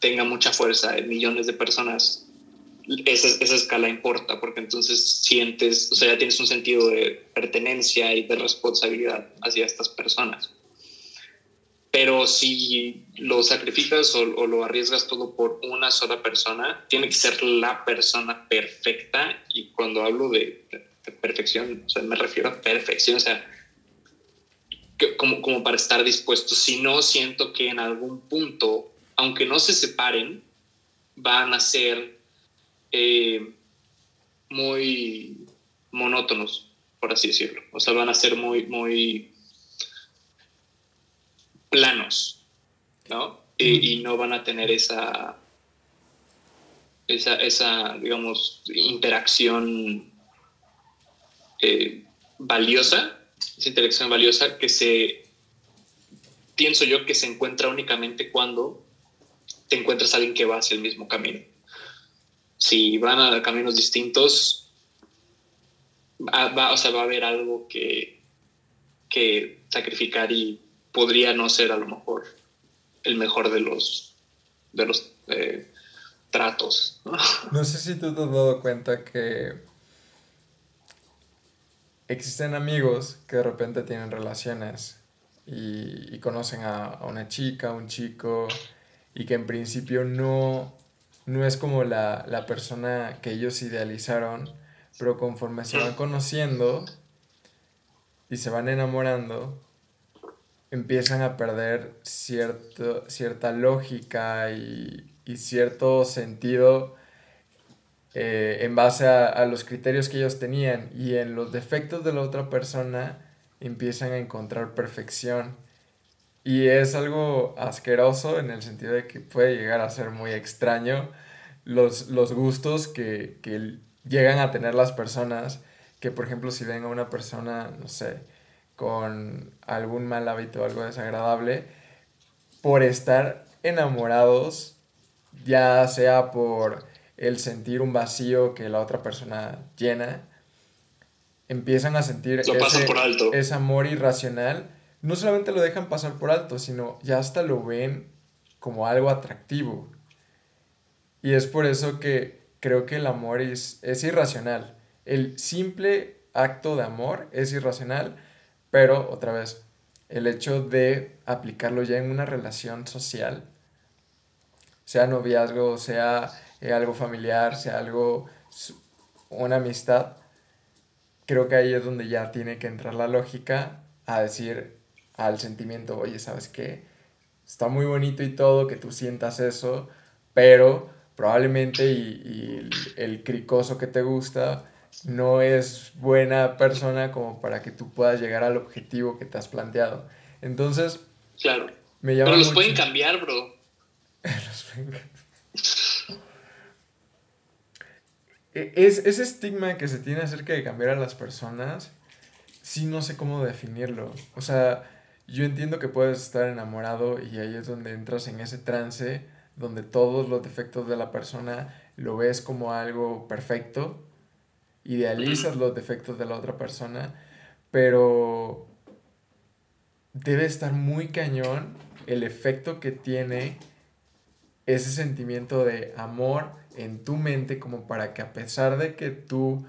tenga mucha fuerza en millones de personas, esa, esa, escala importa, porque entonces sientes, o sea, ya tienes un sentido de pertenencia y de responsabilidad hacia estas personas. Pero si lo sacrificas o, lo arriesgas todo por una sola persona, tiene que ser la persona perfecta. Y cuando hablo de, de perfección, o sea, me refiero a perfección, o sea, como, como para estar dispuestos. Si no, siento que en algún punto, aunque no se separen, van a ser eh, muy monótonos, por así decirlo. O sea, van a ser muy, muy planos, ¿no? Y, no van a tener esa, esa, esa digamos, interacción eh, valiosa esa interacción valiosa que se, pienso yo, que se encuentra únicamente cuando te encuentras a alguien que va hacia el mismo camino. Si van a caminos distintos, va, o sea, va a haber algo que, que sacrificar y podría no ser a lo mejor el mejor de los, de los eh, tratos. ¿no? [laughs] sé si tú te has dado cuenta que existen amigos que de repente tienen relaciones y, conocen a, una chica, un chico, y que en principio no, no es como la, la persona que ellos idealizaron, pero conforme se van conociendo y se van enamorando, empiezan a perder cierto, cierta lógica y, cierto sentido eh, en base a, los criterios que ellos tenían y en los defectos de la otra persona empiezan a encontrar perfección. Y es algo asqueroso en el sentido de que puede llegar a ser muy extraño los, los gustos que, que llegan a tener las personas, que por ejemplo si ven a una persona, no sé, con algún mal hábito, algo desagradable, por estar enamorados, ya sea por el sentir un vacío que la otra persona llena, empiezan a sentir ese, amor irracional, no solamente lo dejan pasar por alto, sino ya hasta lo ven como algo atractivo. Y es por eso que creo que el amor es, es irracional. El simple acto de amor es irracional pero, otra vez, el hecho de aplicarlo ya en una relación social, sea noviazgo, sea eh, algo familiar, sea algo, una amistad, creo que ahí es donde ya tiene que entrar la lógica a decir al sentimiento, oye, ¿sabes qué? Está muy bonito y todo que tú sientas eso, pero probablemente y, y el cricoso que te gusta no es buena persona como para que tú puedas llegar al objetivo que te has planteado. Entonces, claro. Me llama Pero los pueden cambiar, bro. [laughs] [laughs] E, es, ese estigma que se tiene acerca de cambiar a las personas, sí no sé cómo definirlo. O sea, yo entiendo que puedes estar enamorado y ahí es donde entras en ese trance donde todos los defectos de la persona lo ves como algo perfecto idealizas los defectos de la otra persona, pero debe estar muy cañón el efecto que tiene ese sentimiento de amor en tu mente como para que a pesar de que tú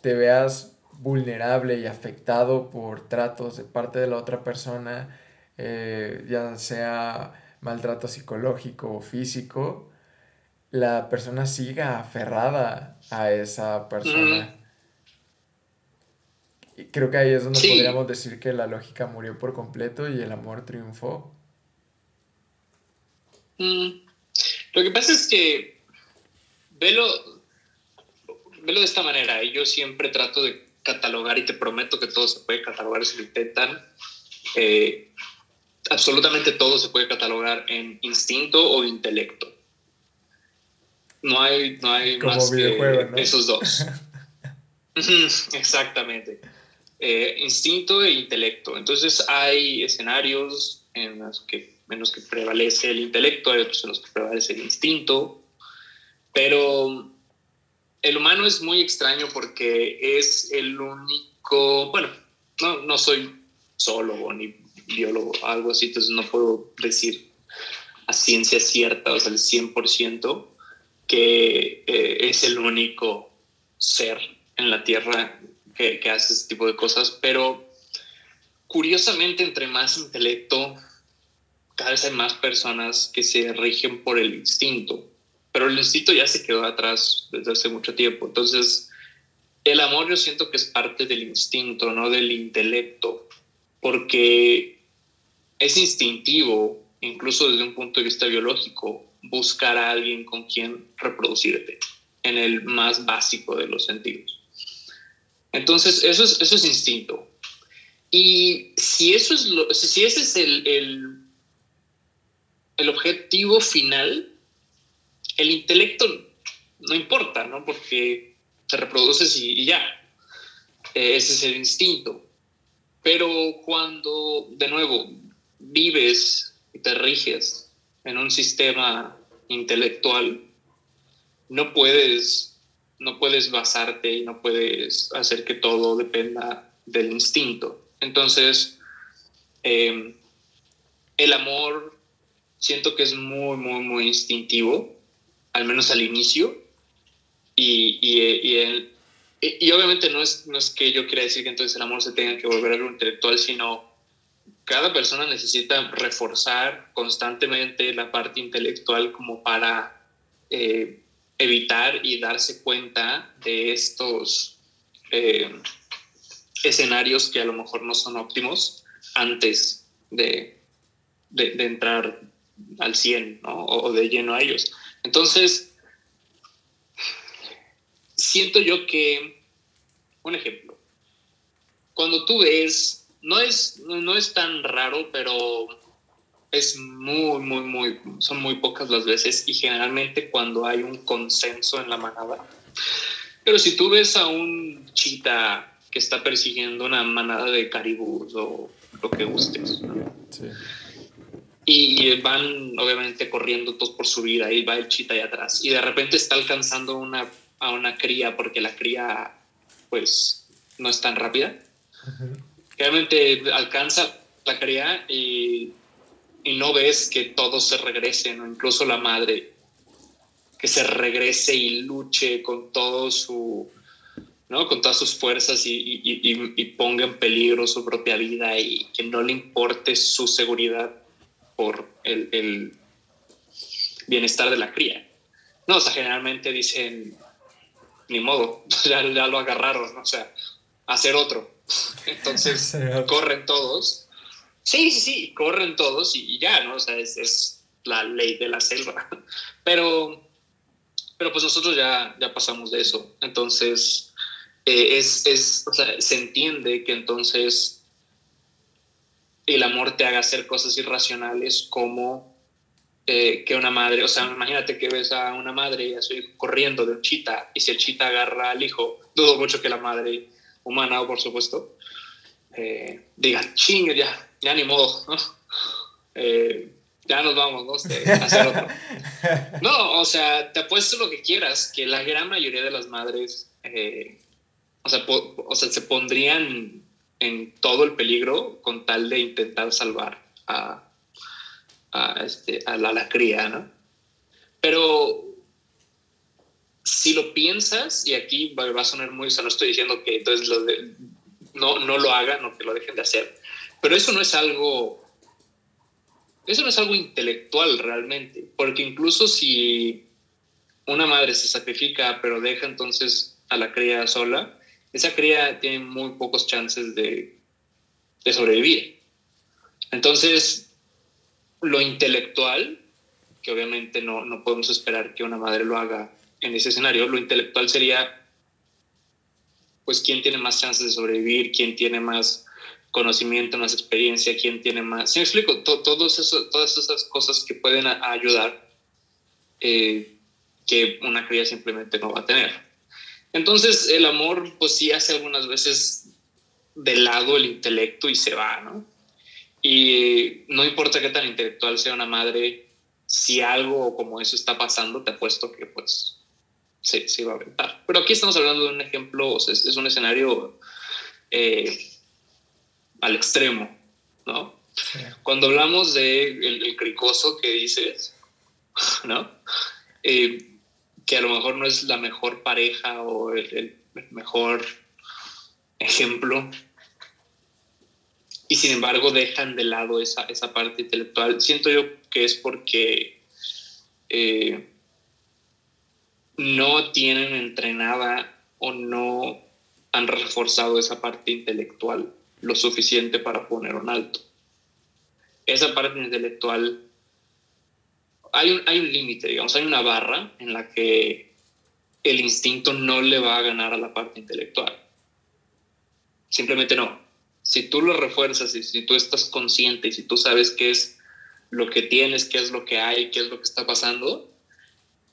te veas vulnerable y afectado por tratos de parte de la otra persona, eh, ya sea maltrato psicológico o físico, la persona siga aferrada a esa persona. creo que ahí es donde podríamos decir que la lógica murió por completo y el amor triunfó. Mm. Lo que pasa es que velo, velo de esta manera. Y yo siempre trato de catalogar y te prometo que todo se puede catalogar si lo intentan. Eh, absolutamente todo se puede catalogar en instinto o intelecto. No hay, no hay más que esos dos. [laughs] [laughs] Exactamente. Eh, instinto e intelecto. Entonces hay escenarios en los, que, en los que prevalece el intelecto, hay otros en los que prevalece el instinto, pero el humano es muy extraño porque es el único, bueno, no, no soy zoólogo ni biólogo, algo así, entonces no puedo decir a ciencia cierta, o sea, el 100%, que eh, es el único ser en la Tierra que, que, hace ese tipo de cosas, pero curiosamente entre más intelecto, cada vez hay más personas que se rigen por el instinto, pero el instinto ya se quedó atrás desde hace mucho tiempo, entonces el amor yo siento que es parte del instinto, no del intelecto, porque es instintivo, incluso desde un punto de vista biológico, buscar a alguien con quien reproducirte en el más básico de los sentidos. Entonces, eso es, eso es instinto. Y si, eso es lo, si ese es el, el, el objetivo final, el intelecto no importa, ¿no? Porque te reproduces y, ya. Eh, ese es el instinto. Pero cuando, de nuevo, vives y te riges en un sistema intelectual, no puedes, no puedes basarte y no puedes hacer que todo dependa del instinto. Entonces, em, el amor siento que es muy, muy, muy instintivo, al menos al inicio, y, y, y obviamente no es, no es que yo quiera decir que entonces el amor se tenga que volver algo intelectual, sino cada persona necesita reforzar constantemente la parte intelectual como para eh, evitar y darse cuenta de estos eh, escenarios que a lo mejor no son óptimos antes de, de, entrar al 100 ¿no? o, de lleno a ellos. Entonces, siento yo que, un ejemplo, cuando tú ves, no es, no es tan raro, pero es muy, muy, muy, son muy pocas las veces y generalmente cuando hay un consenso en la manada. Pero si tú ves a un chita que está persiguiendo una manada de caribús o lo que gustes, y van obviamente corriendo todos por su vida y va el chita ahí atrás y de repente está alcanzando una, a una cría porque la cría pues no es tan rápida. Realmente alcanza la cría y y no ves que todos se regresen, o incluso la madre, que se regrese y luche con todo su, ¿no? Con todas sus fuerzas y, y, ponga en peligro su propia vida y que no le importe su seguridad por el, el bienestar de la cría. No, o sea, generalmente dicen, ni modo, [laughs] ya, ya lo agarraron, o sea, hacer otro. [laughs] Entonces corren todos Sí, sí, sí, corren todos y, ya, ¿no? O sea, es, la ley de la selva. [laughs] Pero, pero pues nosotros ya, ya pasamos de eso. Entonces, eh, es, es, o sea, se entiende que entonces el amor te haga hacer cosas irracionales como eh, que una madre, o sea, imagínate que ves a una madre y a su hijo corriendo de un chita, y si el chita agarra al hijo, dudo mucho que la madre humana, por supuesto, eh, diga, chingue, ya, ya ni modo, ¿no? Eh, ya nos vamos, ¿no? Este, hacer otro. [laughs] No, o sea, te apuesto lo que quieras, que la gran mayoría de las madres, eh, o, sea, o sea, se pondrían en todo el peligro con tal de intentar salvar a, a, este, a la, la cría, ¿no? Pero si lo piensas, y aquí va, a sonar muy, o sea, no estoy diciendo que entonces lo de, no, no lo hagan o que lo dejen de hacer, pero eso no es algo, eso no es algo intelectual realmente, porque incluso si una madre se sacrifica pero deja entonces a la cría sola, esa cría tiene muy pocos chances de, sobrevivir. Entonces, lo intelectual, que obviamente no, no podemos esperar que una madre lo haga en ese escenario, lo intelectual sería, pues, quién tiene más chances de sobrevivir, quién tiene más conocimiento, más experiencia, quién tiene más. ¿Sí me explico? todas esas cosas que pueden ayudar eh, que una cría simplemente no va a tener. Entonces, el amor, pues sí hace algunas veces de lado el intelecto y se va, ¿no? Y no importa qué tan intelectual sea una madre, si algo como eso está pasando, te apuesto que pues se, se va a aventar. Pero aquí estamos hablando de un ejemplo, o sea, es, un escenario eh, al extremo, ¿no? Cuando hablamos de el, cricoso que dices, ¿no? Eh, que a lo mejor no es la mejor pareja o el, mejor ejemplo, y sin embargo dejan de lado esa, esa parte intelectual, siento yo que es porque eh, no tienen entrenada o no han reforzado esa parte intelectual lo suficiente para poner un alto. Esa parte intelectual, hay un, hay un límite, digamos, hay una barra en la que el instinto no le va a ganar a la parte intelectual. Simplemente no. Si tú lo refuerzas y si tú estás consciente y si tú sabes qué es lo que tienes, qué es lo que hay, qué es lo que está pasando,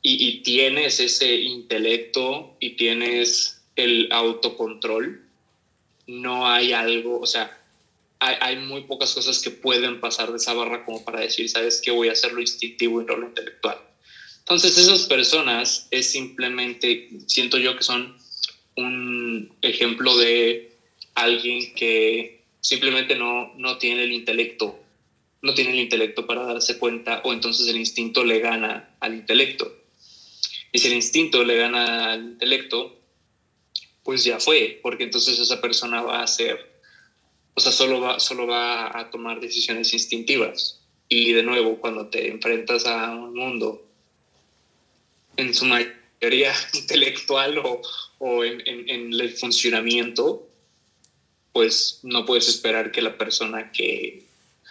y, y tienes ese intelecto y tienes el autocontrol, no hay algo, o sea, hay, muy pocas cosas que pueden pasar de esa barra como para decir, ¿sabes qué? Voy a hacer lo instintivo y no lo intelectual. Entonces, esas personas es simplemente, siento yo que son un ejemplo de alguien que simplemente no, no tiene el intelecto, no tiene el intelecto para darse cuenta o entonces el instinto le gana al intelecto. Y si el instinto le gana al intelecto, pues ya fue, porque entonces esa persona va a ser, o sea, solo va, solo va a tomar decisiones instintivas. Y de nuevo, cuando te enfrentas a un mundo en su mayoría [laughs] intelectual o, o en, en, el funcionamiento, pues no puedes esperar que la persona que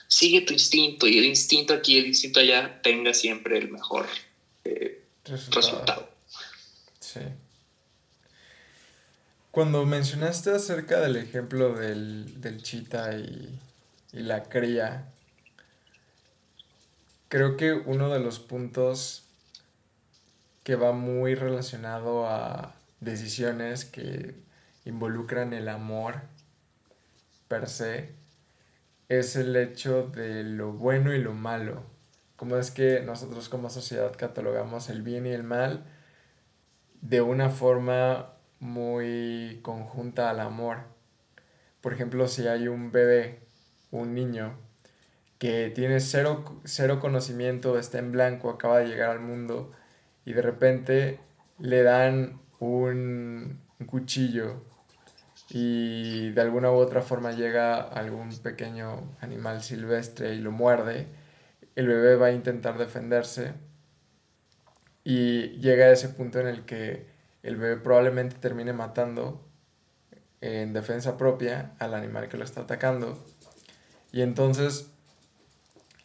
sigue tu instinto y el instinto aquí, el instinto allá, tenga siempre el mejor eh, resultado. Sí. Cuando mencionaste acerca del ejemplo del, del chita y, y la cría, creo que uno de los puntos que va muy relacionado a decisiones que involucran el amor per se es el hecho de lo bueno y lo malo. Como es que nosotros como sociedad catalogamos el bien y el mal de una forma muy conjunta al amor. Por ejemplo, si hay un bebé, un niño, que tiene cero, cero conocimiento, está en blanco, acaba de llegar al mundo y de repente le dan un, un cuchillo y de alguna u otra forma llega algún pequeño animal silvestre y lo muerde, el bebé va a intentar defenderse y llega a ese punto en el que el bebé probablemente termine matando en defensa propia al animal que lo está atacando. Y entonces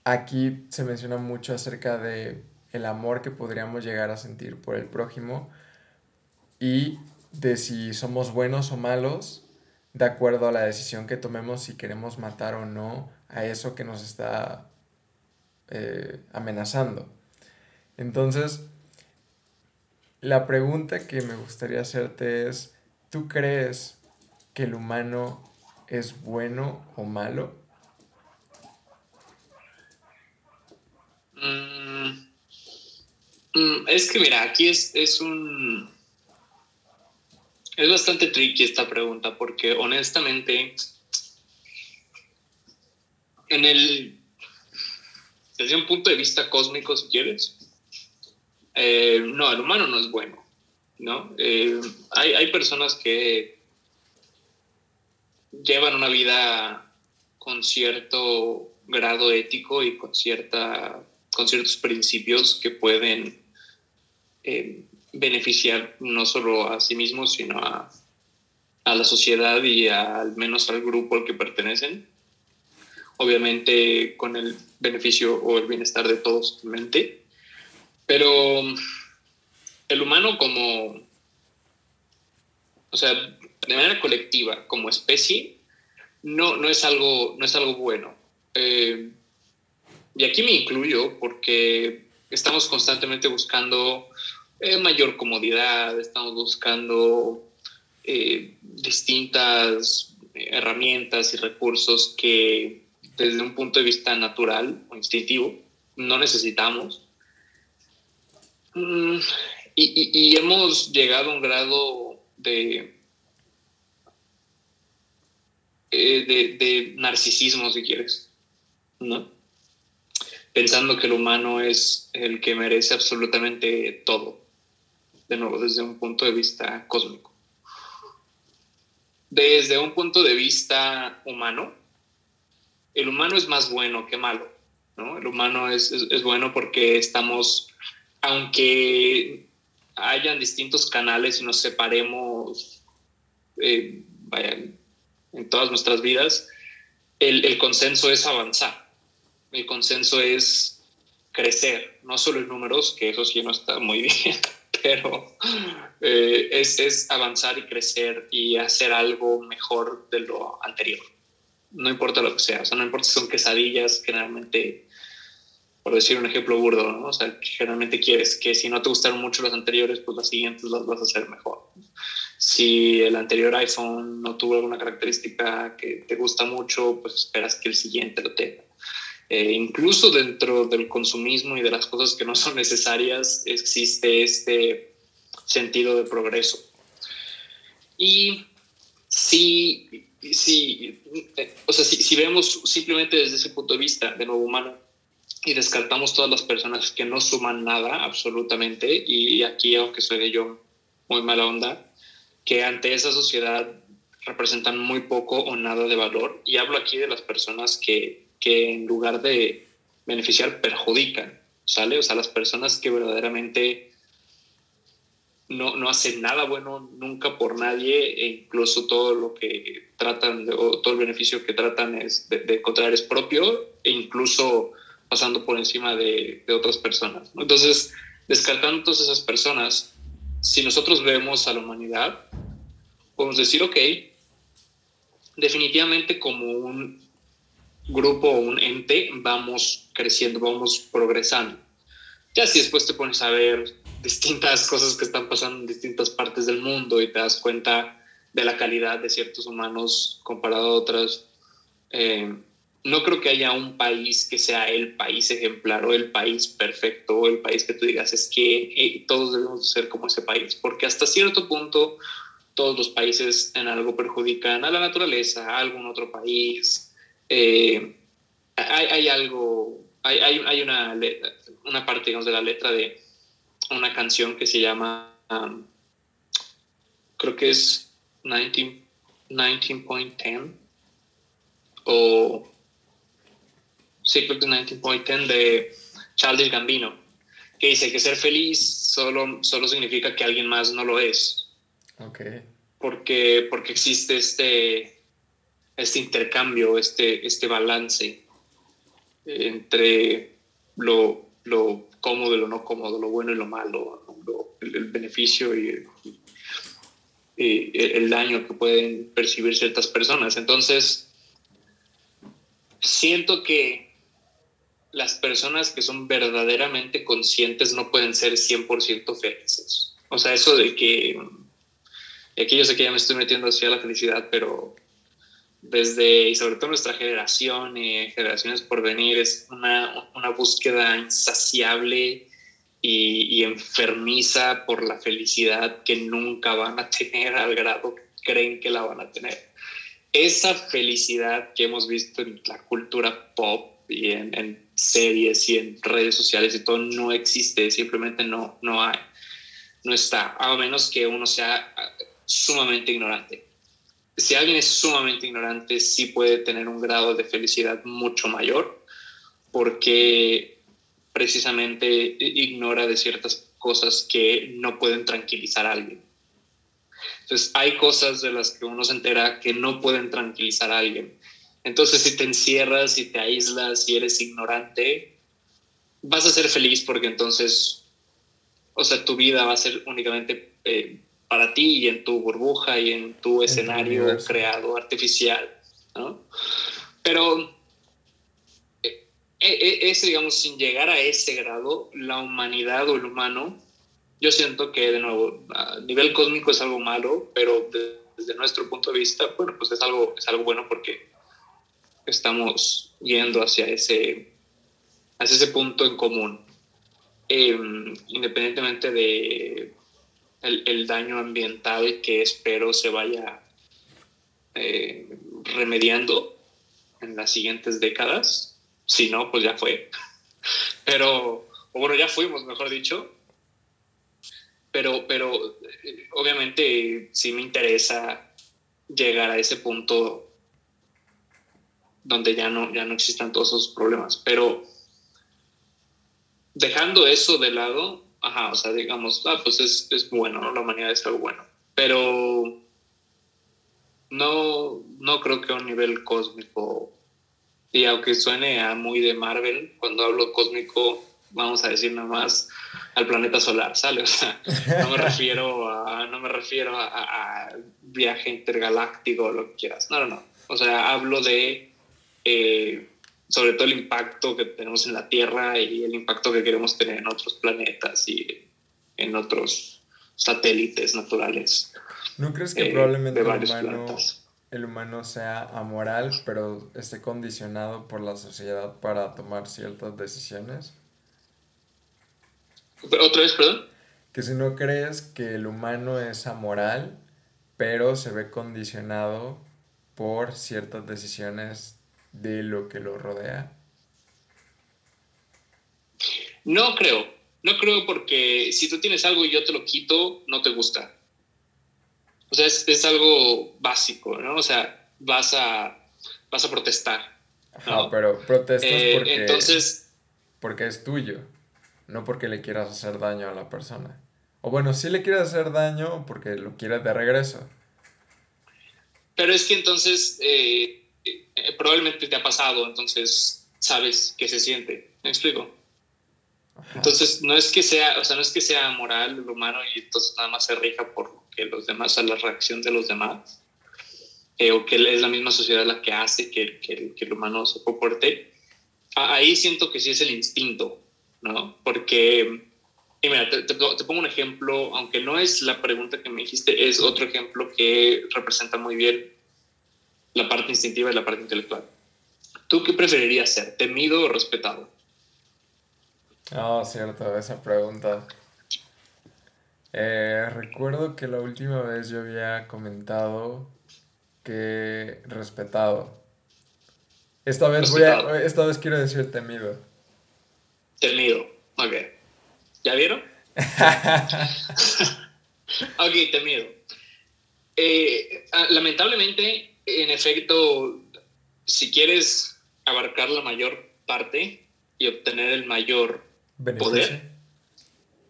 aquí se menciona mucho acerca de el amor que podríamos llegar a sentir por el prójimo y de si somos buenos o malos de acuerdo a la decisión que tomemos si queremos matar o no a eso que nos está eh, amenazando. Entonces, la pregunta que me gustaría hacerte es, ¿tú crees que el humano es bueno o malo? Mm, mm, es que mira, aquí es, es un es bastante tricky esta pregunta porque honestamente, en el, desde un punto de vista cósmico, si quieres, eh, no, el humano no es bueno, ¿no? Eh, hay, hay personas que llevan una vida con cierto grado ético y con, cierta, con ciertos principios que pueden eh, beneficiar no solo a sí mismos, sino a, la sociedad y al menos al grupo al que pertenecen. Obviamente con el beneficio o el bienestar de todos en mente. Pero el humano como, o sea, de manera colectiva, como especie, no, no, es, algo, no es algo bueno. Eh, y aquí me incluyo porque estamos constantemente buscando eh, mayor comodidad, estamos buscando eh, distintas herramientas y recursos que desde un punto de vista natural o instintivo no necesitamos. Mm, y, hemos llegado a un grado de, eh, de, de narcisismo, si quieres, ¿no? Pensando que el humano es el que merece absolutamente todo de nuevo, desde un punto de vista cósmico. Desde un punto de vista humano, el humano es más bueno que malo, ¿no? El humano es, es, bueno porque estamos, aunque hayan distintos canales y nos separemos, eh, en todas nuestras vidas, el, consenso es avanzar. El consenso es crecer, no solo en números, que eso sí no está muy [laughs] bien, pero eh, es, es, avanzar y crecer y hacer algo mejor de lo anterior. No importa lo que sea, o sea, no importa si son quesadillas, generalmente, por decir un ejemplo burdo, ¿no? O sea, generalmente quieres que si no te gustaron mucho los anteriores, pues las siguientes las vas a hacer mejor. Si el anterior iPhone no tuvo alguna característica que te gusta mucho, pues esperas que el siguiente lo tenga. Eh, incluso dentro del consumismo y de las cosas que no son necesarias existe este sentido de progreso. Y si, si, eh, o sea, si, vemos simplemente desde ese punto de vista, de nuevo humano, y descartamos todas las personas que no suman nada absolutamente, y aquí, aunque soy de yo muy mala onda, que ante esa sociedad representan muy poco o nada de valor, y hablo aquí de las personas que que en lugar de beneficiar perjudican, ¿sale? O sea, las personas que verdaderamente no, no hacen nada bueno nunca por nadie e incluso todo lo que tratan, o todo el beneficio que tratan es de, encontrar es propio e incluso pasando por encima de, otras personas. Entonces, descartando todas esas personas, si nosotros vemos a la humanidad, podemos decir, ok, definitivamente como un grupo o un ente vamos creciendo, vamos progresando. Ya si después te pones a ver distintas cosas que están pasando en distintas partes del mundo y te das cuenta de la calidad de ciertos humanos comparado a otras, eh, no creo que haya un país que sea el país ejemplar o el país perfecto o el país que tú digas es que eh, todos debemos ser como ese país, porque hasta cierto punto todos los países en algo perjudican a la naturaleza, a algún otro país. Eh, hay, hay, algo, hay, hay, una, una parte de la letra de una canción que se llama, um, creo que es 19.10 o es 19.10 de Charles Gambino, que dice que ser feliz solo, solo significa que alguien más no lo es. Okay. Porque, porque existe este, este intercambio, este, este balance entre lo, lo cómodo y lo no cómodo, lo bueno y lo malo, el, beneficio y, el daño que pueden percibir ciertas personas. Entonces, siento que las personas que son verdaderamente conscientes no pueden ser 100% felices. O sea, eso de que, aquí yo sé que ya me estoy metiendo hacia la felicidad, pero desde, y sobre todo nuestra generación y generaciones por venir, es una, una búsqueda insaciable y, y, enfermiza por la felicidad que nunca van a [laughs] tener al grado que creen que la van a tener. Esa felicidad que hemos visto en la cultura pop y en, en series y en redes sociales y todo no existe, simplemente no, no hay, no está, a menos que uno sea sumamente ignorante si alguien es sumamente ignorante, sí puede tener un grado de felicidad mucho mayor, porque precisamente ignora de ciertas cosas que no pueden tranquilizar a alguien. Entonces, hay cosas de las que uno se entera que no pueden tranquilizar a alguien. Entonces, si te encierras, si te aíslas, si eres ignorante, vas a ser feliz porque entonces, o sea, tu vida va a ser únicamente eh, para ti y en tu burbuja y en tu escenario creado artificial, ¿no? Pero eh, eh, ese, digamos, sin llegar a ese grado, la humanidad o el humano, yo siento que, de nuevo, a nivel cósmico es algo malo, pero desde nuestro punto de vista, bueno, pues es algo, es algo bueno porque estamos yendo hacia ese, hacia ese punto en común. Em, independientemente de el, daño ambiental que espero se vaya eh, remediando en las siguientes décadas. Si no, pues ya fue. [laughs] Pero, o bueno, ya fuimos, mejor dicho. Pero, pero eh, obviamente sí me interesa llegar a ese punto donde ya no, ya no existan todos esos problemas. Pero dejando eso de lado, ajá, o sea, digamos, ah, pues es, es bueno, ¿no? La humanidad es algo bueno. Pero no, no creo que a un nivel cósmico, y aunque suene a muy de Marvel, cuando hablo cósmico, vamos a decir nada más al planeta solar, ¿sale? O sea, no me [laughs] refiero a, no me refiero a, viaje intergaláctico o lo que quieras. No, no, no. O sea, hablo de eh, sobre todo el impacto que tenemos en la Tierra y el impacto que queremos tener en otros planetas y en otros satélites naturales. ¿No crees que eh, probablemente el humano, el humano sea amoral, pero esté condicionado por la sociedad para tomar ciertas decisiones? ¿Otra vez, perdón? Que si no crees que el humano es amoral, pero se ve condicionado por ciertas decisiones de lo que lo rodea? No creo, no creo porque si tú tienes algo y yo te lo quito, no te gusta. O sea, es, algo básico, ¿no? O sea, vas a, vas a protestar. pero protestas eh, porque, entonces, porque es tuyo, no porque le quieras hacer daño a la persona. O bueno, sí le quiere hacer daño porque lo quiere de regreso. Pero es que entonces eh, eh, probablemente te ha pasado, entonces sabes qué se siente. ¿Me explico? Entonces, no es que sea, o sea, no es que sea moral el humano y entonces nada más se rija por que los demás, a la reacción de los demás, eh, o que es la misma sociedad la que hace que, que, que el humano se comporte. Ahí siento que sí es el instinto, ¿no? Porque, y mira, te, te, pongo un ejemplo, aunque no es la pregunta que me dijiste, es otro ejemplo que representa muy bien la parte instintiva y la parte intelectual. ¿Tú qué preferirías ser, temido o respetado? Ah, cierto, esa pregunta. Eh, recuerdo que la última vez yo había comentado que respetado. Esta vez voy a, esta vez quiero decir temido. Temido, ok. ¿Ya vieron? [laughs] ok, temido. Eh, ah, lamentablemente, en efecto, si quieres abarcar la mayor parte y obtener el mayor poder,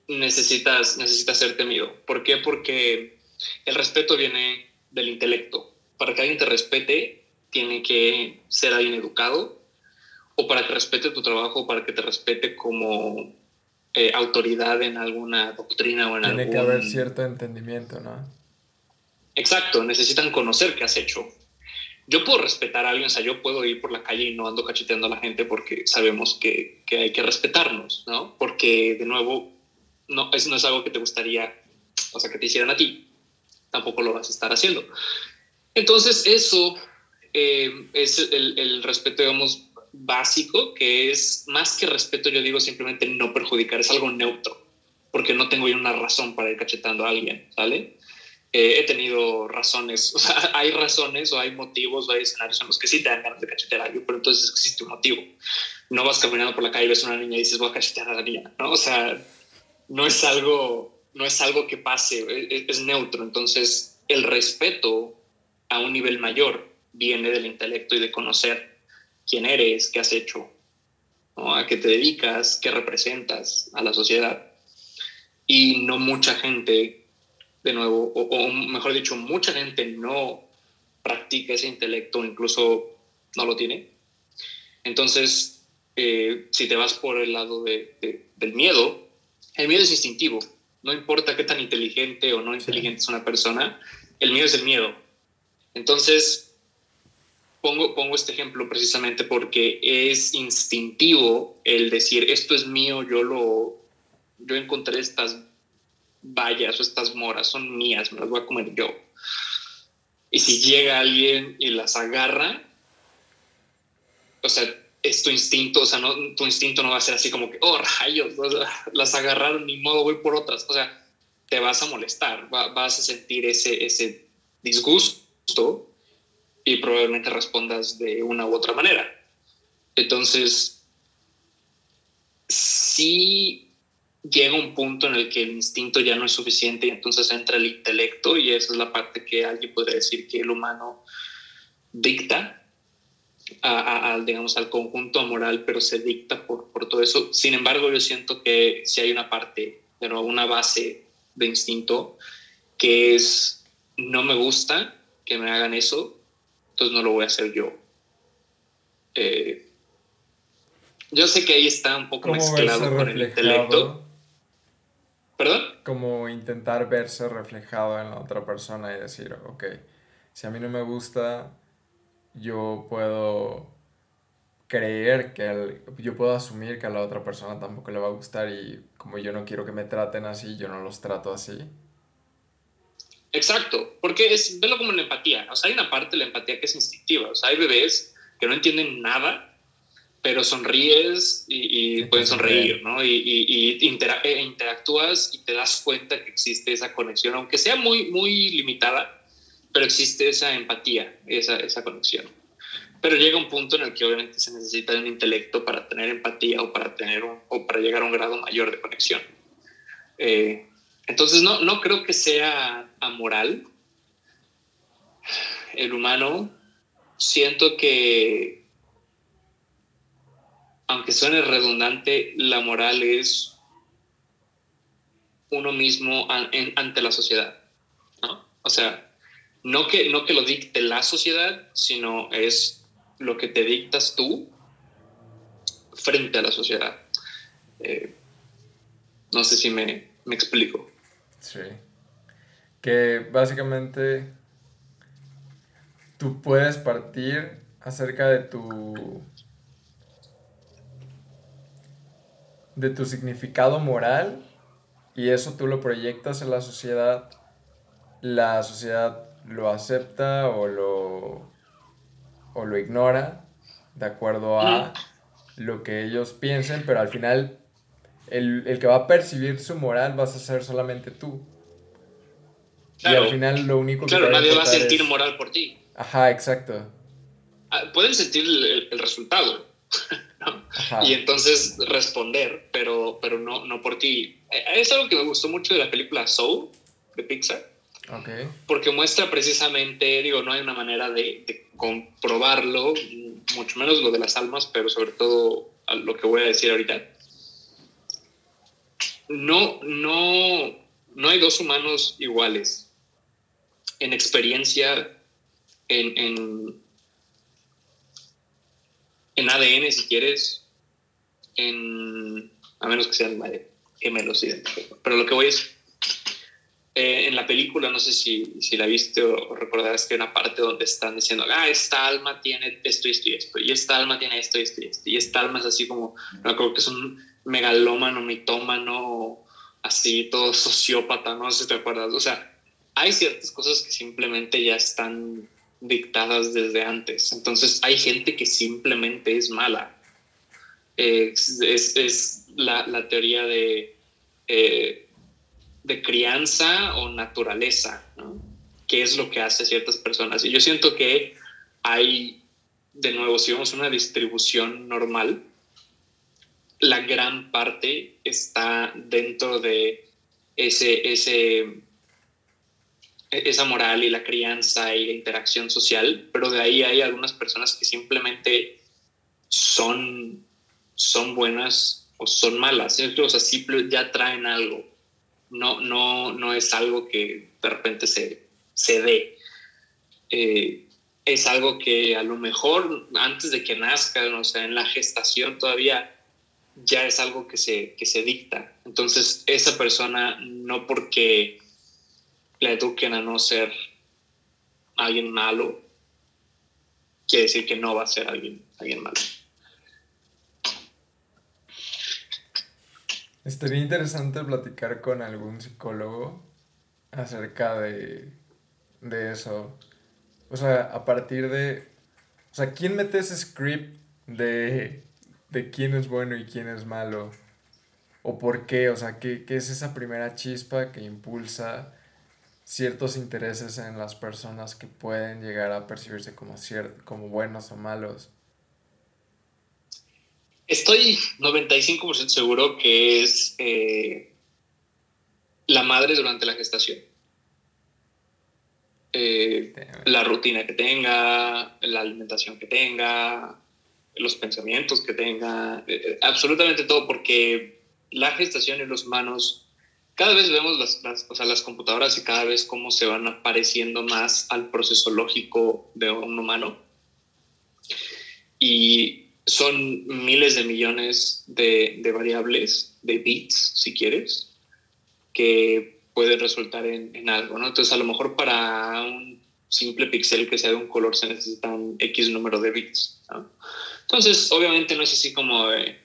necesitas, necesitas ser temido. ¿Por qué? Porque el respeto viene del intelecto. Para que alguien te respete, tiene que ser alguien educado, o para que respete tu trabajo, para que te respete como eh, autoridad en alguna doctrina o en Tiene que haber cierto entendimiento, ¿no? Exacto, necesitan conocer qué has hecho yo puedo respetar a alguien, o sea, yo puedo ir por la calle y no ando cacheteando a la gente porque sabemos que, que hay que respetarnos, ¿no? Porque, de nuevo, no, eso no es algo que te gustaría, o sea, que te hicieran a ti. Tampoco lo vas a estar haciendo. Entonces, eso eh, es el, el, respeto, digamos, básico, que es más que respeto, yo digo simplemente no perjudicar, es algo neutro, porque no tengo yo una razón para ir cachetando a alguien, ¿sale? Eh, he tenido razones, [laughs] o sea, hay razones o hay motivos o hay escenarios en los que sí te dan ganas de cachetear a alguien, pero entonces existe un motivo. No vas caminando por la calle y ves a una niña y dices, voy a cachetear a la niña, ¿no? O sea, no es algo, no es algo que pase, es, es neutro. Entonces, el respeto a un nivel mayor viene del intelecto y de conocer quién eres, qué has hecho, ¿no? a qué te dedicas, qué representas a la sociedad. Y no mucha gente de nuevo, o, mejor dicho, mucha gente no practica ese intelecto, incluso no lo tiene. Entonces, eh, si te vas por el lado de, del miedo, el miedo es instintivo. No importa qué tan inteligente o no inteligente es una persona, el miedo es el miedo. Entonces, pongo, pongo este ejemplo precisamente porque es instintivo el decir, esto es mío, yo lo, yo encontré estas vallas o estas moras son mías, me las voy a comer yo. Y si llega alguien y las agarra, o sea, es tu instinto, o sea, no, tu instinto no va a ser así como que, oh, rayos, las agarraron, ni modo, voy por otras. O sea, te vas a molestar, vas a sentir ese, ese disgusto y probablemente respondas de una u otra manera. Entonces, sí llega un punto en el que el instinto ya no es suficiente y entonces entra el intelecto y esa es la parte que alguien podría decir que el humano dicta a, digamos, al conjunto moral, pero se dicta por, por todo eso. Sin embargo, yo siento que si hay una parte, pero una base de instinto que es no me gusta que me hagan eso, entonces no lo voy a hacer yo. Eh, yo sé que ahí está un poco mezclado con el intelecto. ¿Perdón? Como intentar verse reflejado en la otra persona y decir, ok, si a mí no me gusta, yo puedo creer que yo puedo asumir que a la otra persona tampoco le va a gustar y como yo no quiero que me traten así, yo no los trato así. Exacto, porque es, velo como la empatía, o sea, hay una parte de la empatía que es instintiva, o sea, hay bebés que no entienden nada pero sonríes y, pueden sonreír, ¿no? Y, y, e interactúas y te das cuenta que existe esa conexión, aunque sea muy, muy limitada, pero existe esa empatía, esa, esa conexión. Pero llega un punto en el que obviamente se necesita un intelecto para tener empatía o para, tener o para llegar a un grado mayor de conexión. Eh, entonces, no, no creo que sea amoral. El humano, siento que aunque suene redundante, la moral es uno mismo ante la sociedad. ¿no? O sea, no que, no que lo dicte la sociedad, sino es lo que te dictas tú frente a la sociedad. Eh, no sé si me, me explico. Sí. Que básicamente tú puedes partir acerca de tu de tu significado moral y eso tú lo proyectas en la sociedad, la sociedad lo acepta o lo, o lo ignora de acuerdo a lo que ellos piensen, pero al final el, el que va a percibir su moral vas a ser solamente tú. y al final lo único que... Claro, nadie va a sentir moral por ti. Ajá, exacto. Ah, pueden sentir el, el resultado, [laughs] y entonces responder, pero, pero no, no por ti. Eh, es algo que me gustó mucho de la película Soul de Pixar. Okay. Porque muestra precisamente, digo, no hay una manera de, de, comprobarlo, mucho menos lo de las almas, pero sobre todo lo que voy a decir ahorita. No, no, no hay dos humanos iguales en experiencia, en, en, en ADN, si quieres, en, a menos que sean gemelos, pero lo que voy es, eh, en la película, no sé si, si la viste o, recordarás que hay una parte donde están diciendo, ah, esta alma tiene esto esto y esto, y esta alma tiene esto y esto y esto, y esta alma es así como, no creo que es un megalómano, mitómano, así, todo sociópata, no sé si te acuerdas, o sea, hay ciertas cosas que simplemente ya están dictadas desde antes. Entonces hay gente que simplemente es mala. es, la, teoría de, eh, de crianza o naturaleza, ¿no? ¿Qué es lo que hace ciertas personas? Y yo siento que hay, de nuevo, si vemos una distribución normal, la gran parte está dentro de ese, ese esa moral y la crianza y la interacción social, pero de ahí hay algunas personas que simplemente son, son buenas o son malas, o sea, ya traen algo, no, no, no es algo que de repente se, se dé. Eh, es algo que a lo mejor antes de que nazcan, o sea, en la gestación todavía ya es algo que se, que se dicta. Entonces, esa persona no porque la eduquen a no ser alguien malo, quiere decir que no va a ser alguien, alguien malo. Estaría interesante platicar con algún psicólogo acerca de, de eso. O sea, a partir de... O sea, ¿quién mete ese script de, de quién es bueno y quién es malo? ¿O por qué? O sea, ¿qué, qué es esa primera chispa que impulsa ciertos intereses en las personas que pueden llegar a percibirse como, como buenos o malos. Estoy 95% seguro que es eh, la madre durante la gestación. Eh, la rutina que tenga, la alimentación que tenga, los pensamientos que tenga, eh, absolutamente todo, porque la gestación en los humanos cada vez vemos las, las computadoras y cada vez cómo se van apareciendo más al proceso lógico de un humano. Y son miles de millones de, variables, de bits, si quieres, que pueden resultar en, algo, ¿no? Entonces, a lo mejor para un simple píxel que sea de un color se necesitan X número de bits, Entonces, obviamente no es así como de,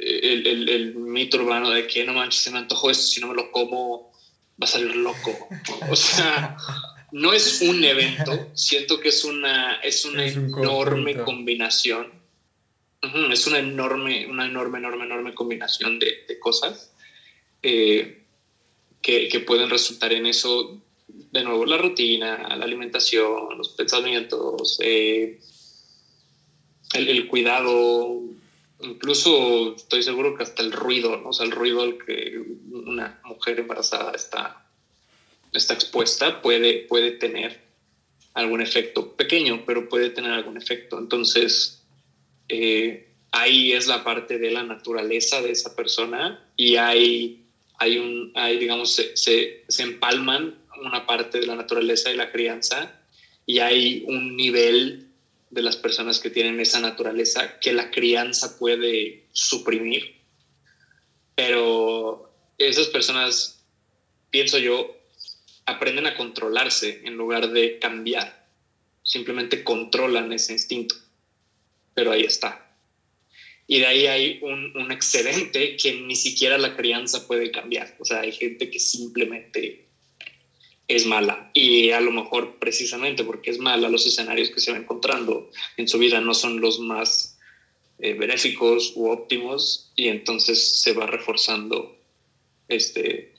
el, el, el, mito urbano de que no manches, se me antojó esto, si no me lo como, va a salir loco. O sea, no es un evento, siento que es una, es una enorme combinación. es una enorme, una enorme, enorme, enorme combinación de, de cosas eh, que, que, pueden resultar en eso. De nuevo, la rutina, la alimentación, los pensamientos, eh, el, el, cuidado incluso estoy seguro que hasta el ruido, ¿no? o sea, el ruido al que una mujer embarazada está, está expuesta puede, puede tener algún efecto pequeño, pero puede tener algún efecto. Entonces, eh, ahí es la parte de la naturaleza de esa persona y hay, hay un, hay, digamos, se, se, se empalman una parte de la naturaleza y la crianza y hay un nivel de las personas que tienen esa naturaleza que la crianza puede suprimir. Pero esas personas, pienso yo, aprenden a controlarse en lugar de cambiar. Simplemente controlan ese instinto. Pero ahí está. Y de ahí hay un, excedente que ni siquiera la crianza puede cambiar. O sea, hay gente que simplemente es mala y a lo mejor precisamente porque es mala los escenarios que se va encontrando en su vida no son los más eh, benéficos u óptimos y entonces se va reforzando este,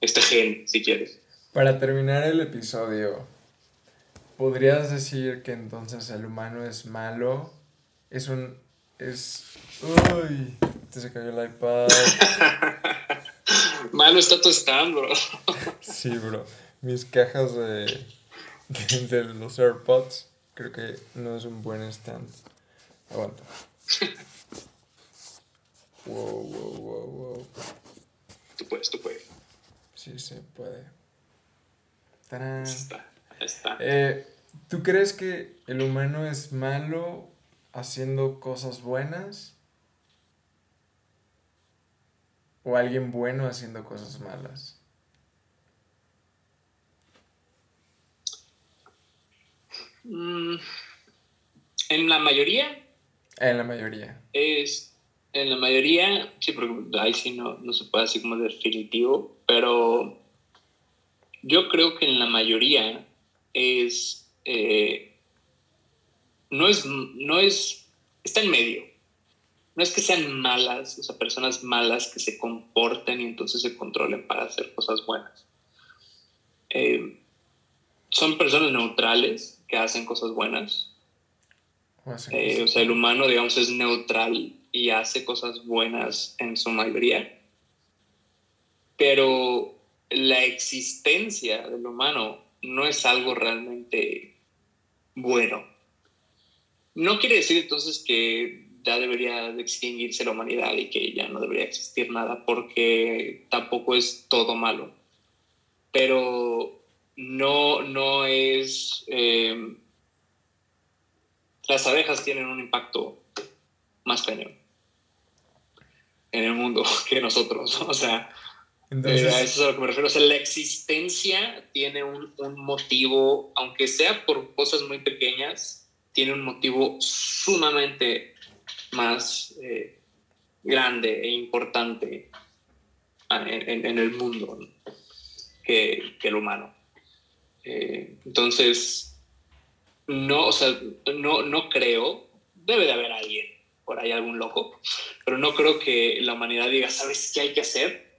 este gen, si quieres. Para terminar el episodio, ¿podrías decir que entonces el humano es malo? Es un... es... Uy, te se cayó el iPad. [laughs] Malo está tu stand, bro. Sí, bro. Mis cajas de, de, los AirPods creo que no es un buen stand. Aguanta. Wow, wow, wow, wow. Tú puedes, tú puedes. Sí, se puede. Está, está. Eh, ¿Tú crees que el humano es malo haciendo cosas buenas? O alguien bueno haciendo cosas malas? Mm, en la mayoría. En la mayoría. Es. En la mayoría, sí, porque ahí sí no, no se puede decir como definitivo, pero yo creo que en la mayoría es. Eh, no es. No es. Está en medio no es que sean malas, o sea, personas malas que se comporten y entonces se controlen para hacer cosas buenas. Eh, son personas neutrales que hacen cosas buenas. Eh, o sea, el humano, digamos, es neutral y hace cosas buenas en su mayoría. Pero la existencia del humano no es algo realmente bueno. No quiere decir entonces que ya debería de extinguirse la humanidad y que ya no debería existir nada porque tampoco es todo malo. Pero no, no es... Eh, las abejas tienen un impacto más cañón en el mundo [laughs] que nosotros. O sea, eh, a eso es a lo que me refiero. O sea, la existencia tiene un, un motivo, aunque sea por cosas muy pequeñas, tiene un motivo sumamente más eh, grande e importante en, el mundo que, el humano. Eh, entonces, no, o sea, no, no creo, debe de haber alguien, por ahí algún loco, pero no creo que la humanidad diga, ¿sabes qué hay que hacer?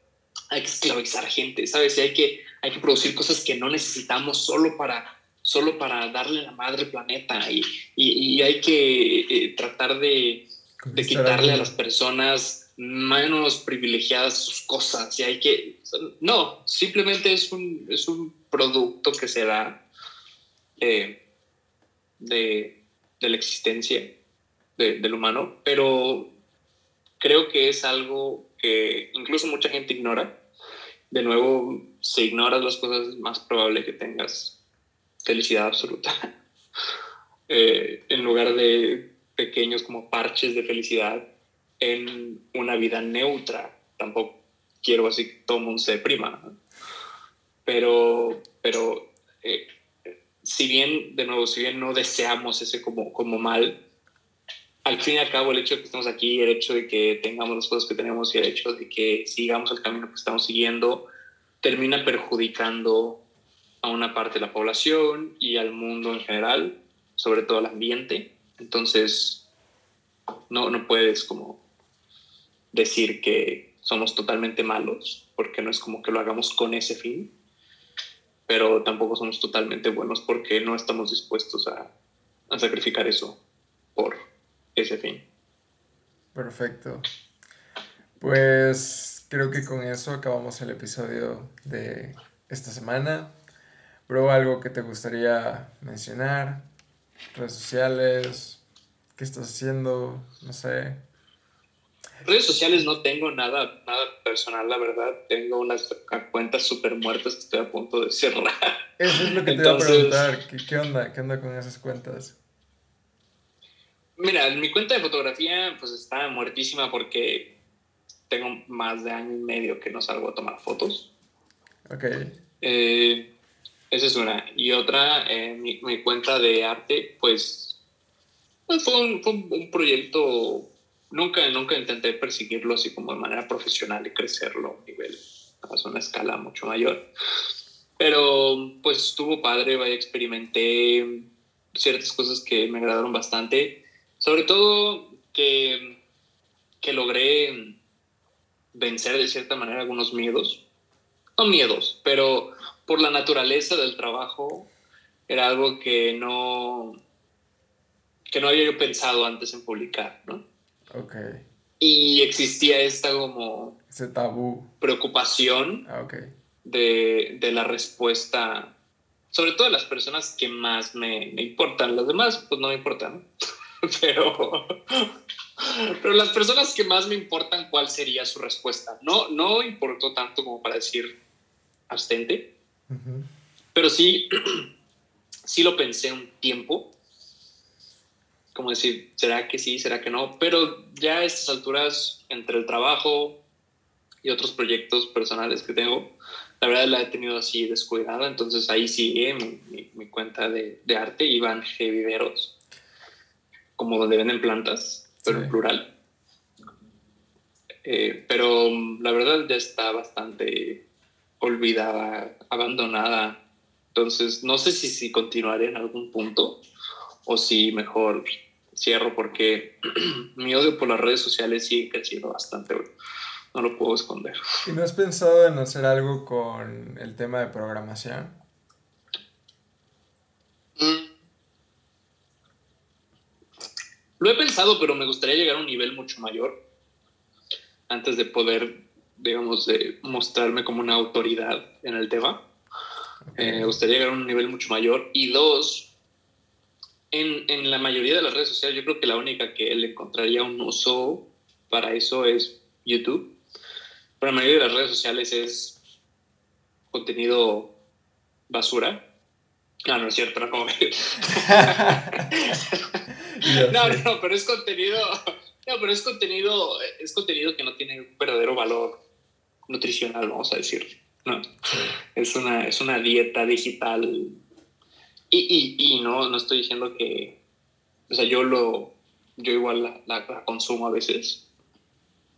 Hay que esclavizar gente, ¿sabes? Hay que, hay que producir cosas que no necesitamos solo para solo para darle la madre planeta y, y, hay que eh, tratar de, de quitarle a las personas menos privilegiadas sus cosas. Y hay que no simplemente es un, es un producto que se da eh, de, de, la existencia del humano pero creo que es algo que incluso mucha gente ignora. De nuevo si ignoras las cosas es más probable que tengas felicidad absoluta. [laughs] Eh, en lugar de pequeños como parches de felicidad en una vida neutra. Tampoco quiero así que todo mundo se deprima. Pero, pero eh, si bien, de nuevo, si bien no deseamos ese como, como mal, al fin y al cabo el hecho de que estemos aquí, el hecho de que tengamos las cosas que tenemos y el hecho de que sigamos el camino que estamos siguiendo, termina perjudicando a una parte de la población y al mundo en general, sobre todo al ambiente. Entonces, no, no puedes como decir que somos totalmente malos, porque no es como que lo hagamos con ese fin, pero tampoco somos totalmente buenos porque no estamos dispuestos a, a sacrificar eso por ese fin. Perfecto. Pues creo que con eso acabamos el episodio de esta semana. Bro, algo que te gustaría mencionar, redes sociales, qué estás haciendo, no sé. Redes sociales no tengo nada, nada personal, la verdad. Tengo unas cuentas súper muertas que estoy a punto de cerrar. Eso es lo que te iba a preguntar. ¿Qué, ¿Qué, onda? ¿Qué onda con esas cuentas? Mira, mi cuenta de fotografía pues está muertísima porque tengo más de año y medio que no salgo a tomar fotos. Ok. Eh, esa es una. Y otra, eh, mi, cuenta de arte, pues, pues fue, un, proyecto, nunca, nunca intenté perseguirlo así como de manera profesional y crecerlo a nivel, a una escala mucho mayor. Pero pues estuvo padre, vaya, experimenté ciertas cosas que me agradaron bastante. Sobre todo que, que logré vencer de cierta manera algunos miedos. No miedos, pero por la naturaleza del trabajo era algo que no que no había yo pensado antes en publicar, ¿no? Ok. Y existía esta como... Ese tabú. Preocupación ah, okay. de, de, la respuesta, sobre todo de las personas que más me, me importan. Los demás, pues no me importan. [laughs] pero, pero las personas que más me importan, ¿cuál sería su respuesta? No, no importó tanto como para decir abstente, uh -huh. pero sí, [clears throat] sí lo pensé un tiempo, como decir, ¿será que sí, será que no? Pero ya a estas alturas, entre el trabajo y otros proyectos personales que tengo, la verdad la he tenido así descuidada, entonces ahí sigue mi, mi, mi cuenta de, de arte, Iván G. Viveros como donde venden plantas, pero sí. en plural. Eh, pero la verdad ya está bastante olvidada, abandonada. Entonces, no sé si, si continuaré en algún punto o si mejor cierro porque [clears throat] mi odio por las redes sociales sigue creciendo bastante. No lo puedo esconder. ¿Y no has pensado en hacer algo con el tema de programación? Mm. Lo he pensado, pero me gustaría llegar a un nivel mucho mayor antes de poder, digamos, de mostrarme como una autoridad en el tema. Okay. Eh, me gustaría llegar a un nivel mucho mayor. Y dos, en, en, la mayoría de las redes sociales, yo creo que la única que le encontraría un uso para eso es YouTube. Pero la mayoría de las redes sociales es contenido basura. Ah, no es cierto, no como [laughs] no, no, pero es contenido, no, pero es contenido, es contenido que no tiene un verdadero valor nutricional, vamos a decir. No, es una, es una dieta digital. Y, y, y no, no estoy diciendo que, o sea, yo lo, yo igual la, la, la consumo a veces.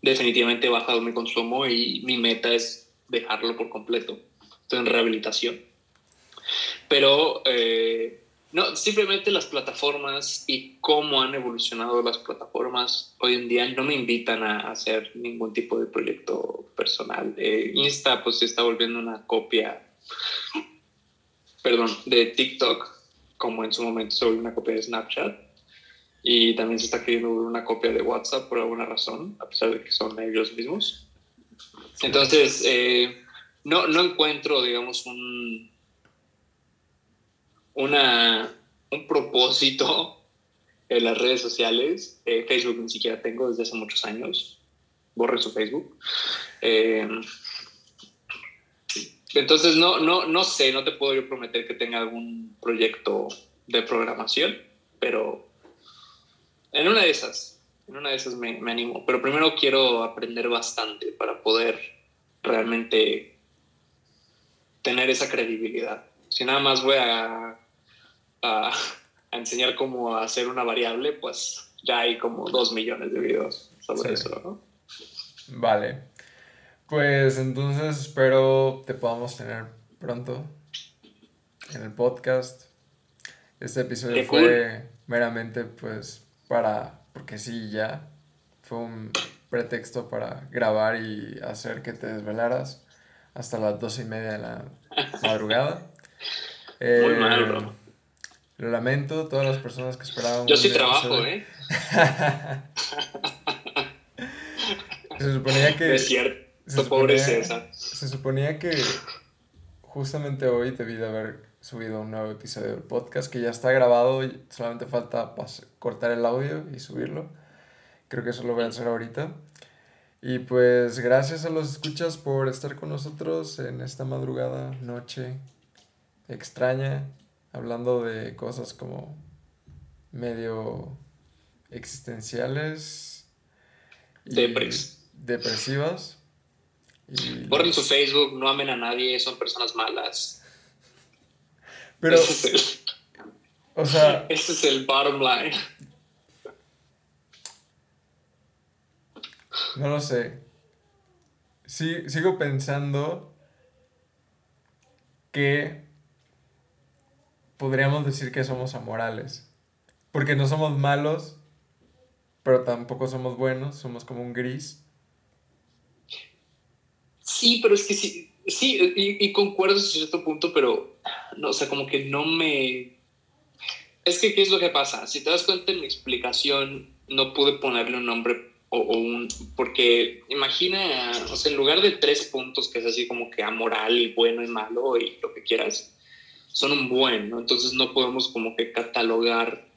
Definitivamente he bajado mi consumo y mi meta es dejarlo por completo. Estoy en rehabilitación. Pero eh, no, simplemente las plataformas y cómo han evolucionado las plataformas hoy en día no me invitan a hacer ningún tipo de proyecto personal. Eh, Insta pues se está volviendo una copia, perdón, de TikTok, como en su momento se volvió una copia de Snapchat. Y también se está queriendo una copia de WhatsApp por alguna razón, a pesar de que son ellos mismos. Entonces, eh, no, no encuentro, digamos, un, una, un propósito [laughs] en las redes sociales. Eh, Facebook ni siquiera tengo desde hace muchos años. Borre su Facebook. Eh, entonces, no, no, no sé, no te puedo yo prometer que tenga algún proyecto de programación, pero en una de esas, en una de esas me, me animo. Pero primero quiero aprender bastante para poder realmente tener esa credibilidad. Si nada más voy a a, a, enseñar cómo hacer una variable, pues ya hay como dos millones de videos sobre sí. eso, ¿no? Vale. Pues entonces espero te podamos tener pronto en el podcast. Este episodio Qué fue cool. meramente pues para, porque sí, ya fue un pretexto para grabar y hacer que te desvelaras hasta las doce y media de la madrugada. [laughs] Muy eh, mal, bro. Lo lamento, todas las personas que esperaban. Yo sí trabajo, ¿eh? [laughs] se suponía que. Es cierto, se pobre César. Se suponía que justamente hoy debí de haber subido un nuevo episodio del podcast que ya está grabado y solamente falta cortar el audio y subirlo. Creo que eso lo voy a hacer ahorita. Y pues gracias a los escuchas por estar con nosotros en esta madrugada, noche extraña, hablando de cosas como medio existenciales. Depresivas. Y Borren su Facebook, no amen a nadie, son personas malas. Pero. [laughs] o sea. Ese es el bottom line. No lo sé. Sí, sigo pensando que podríamos decir que somos amorales. Porque no somos malos, pero tampoco somos buenos, somos como un gris. Sí, pero es que sí, sí, y, concuerdo hasta cierto punto, pero, no, o sea, como que no me... Es que, ¿qué es lo que pasa? Si te das cuenta en mi explicación, no pude ponerle un nombre o, un... Porque imagina, o sea, en lugar de tres puntos, que es así como que amoral bueno y malo y lo que quieras, son un buen, ¿no? Entonces no podemos como que catalogar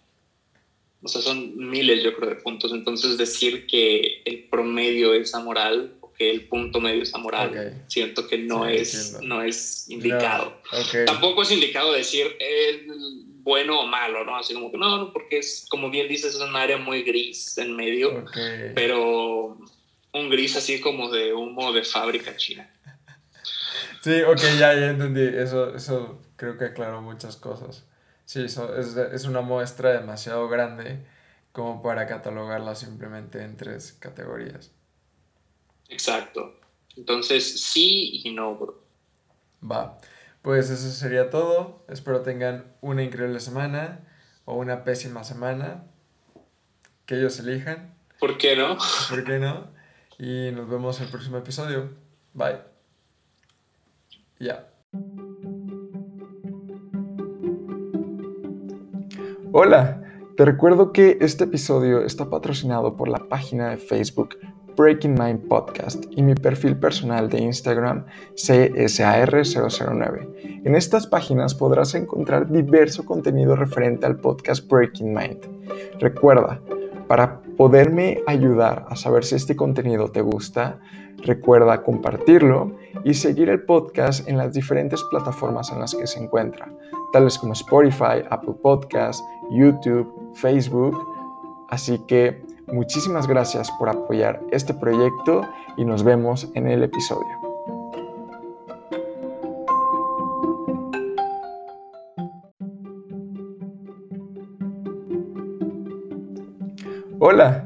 o sea, son miles, yo creo, de puntos. Entonces, decir que el promedio es amoral o que el punto medio es amoral, siento que no, es, no es indicado. Tampoco es indicado decir el bueno o malo, ¿no? Así como que no, no, porque es, como bien dices, es un área muy gris en medio, pero un gris así como de humo de fábrica china. Sí, ok, ya, ya entendí. Eso, eso creo que aclaró muchas cosas. Sí, es, es una muestra demasiado grande como para catalogarla simplemente en tres categorías. Exacto. Entonces, sí y no, bro. Va. Pues eso sería todo. Espero tengan una increíble semana o una pésima semana. Que ellos elijan. ¿Por qué no? ¿Por qué no? Y nos vemos en el próximo episodio. Bye. Ya. Hola, te recuerdo que este episodio está patrocinado por la página de Facebook Breaking Mind Podcast y mi perfil personal de Instagram CSAR009. En estas páginas podrás encontrar diverso contenido referente al podcast Breaking Mind. Recuerda, para poderme ayudar a saber si este contenido te gusta, recuerda compartirlo y seguir el podcast en las diferentes plataformas en las que se encuentra tales como Spotify, Apple Podcasts, YouTube, Facebook. Así que muchísimas gracias por apoyar este proyecto y nos vemos en el episodio. Hola,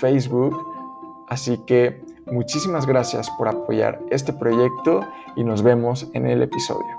Facebook. Así que Muchísimas gracias por apoyar este proyecto y nos vemos en el episodio.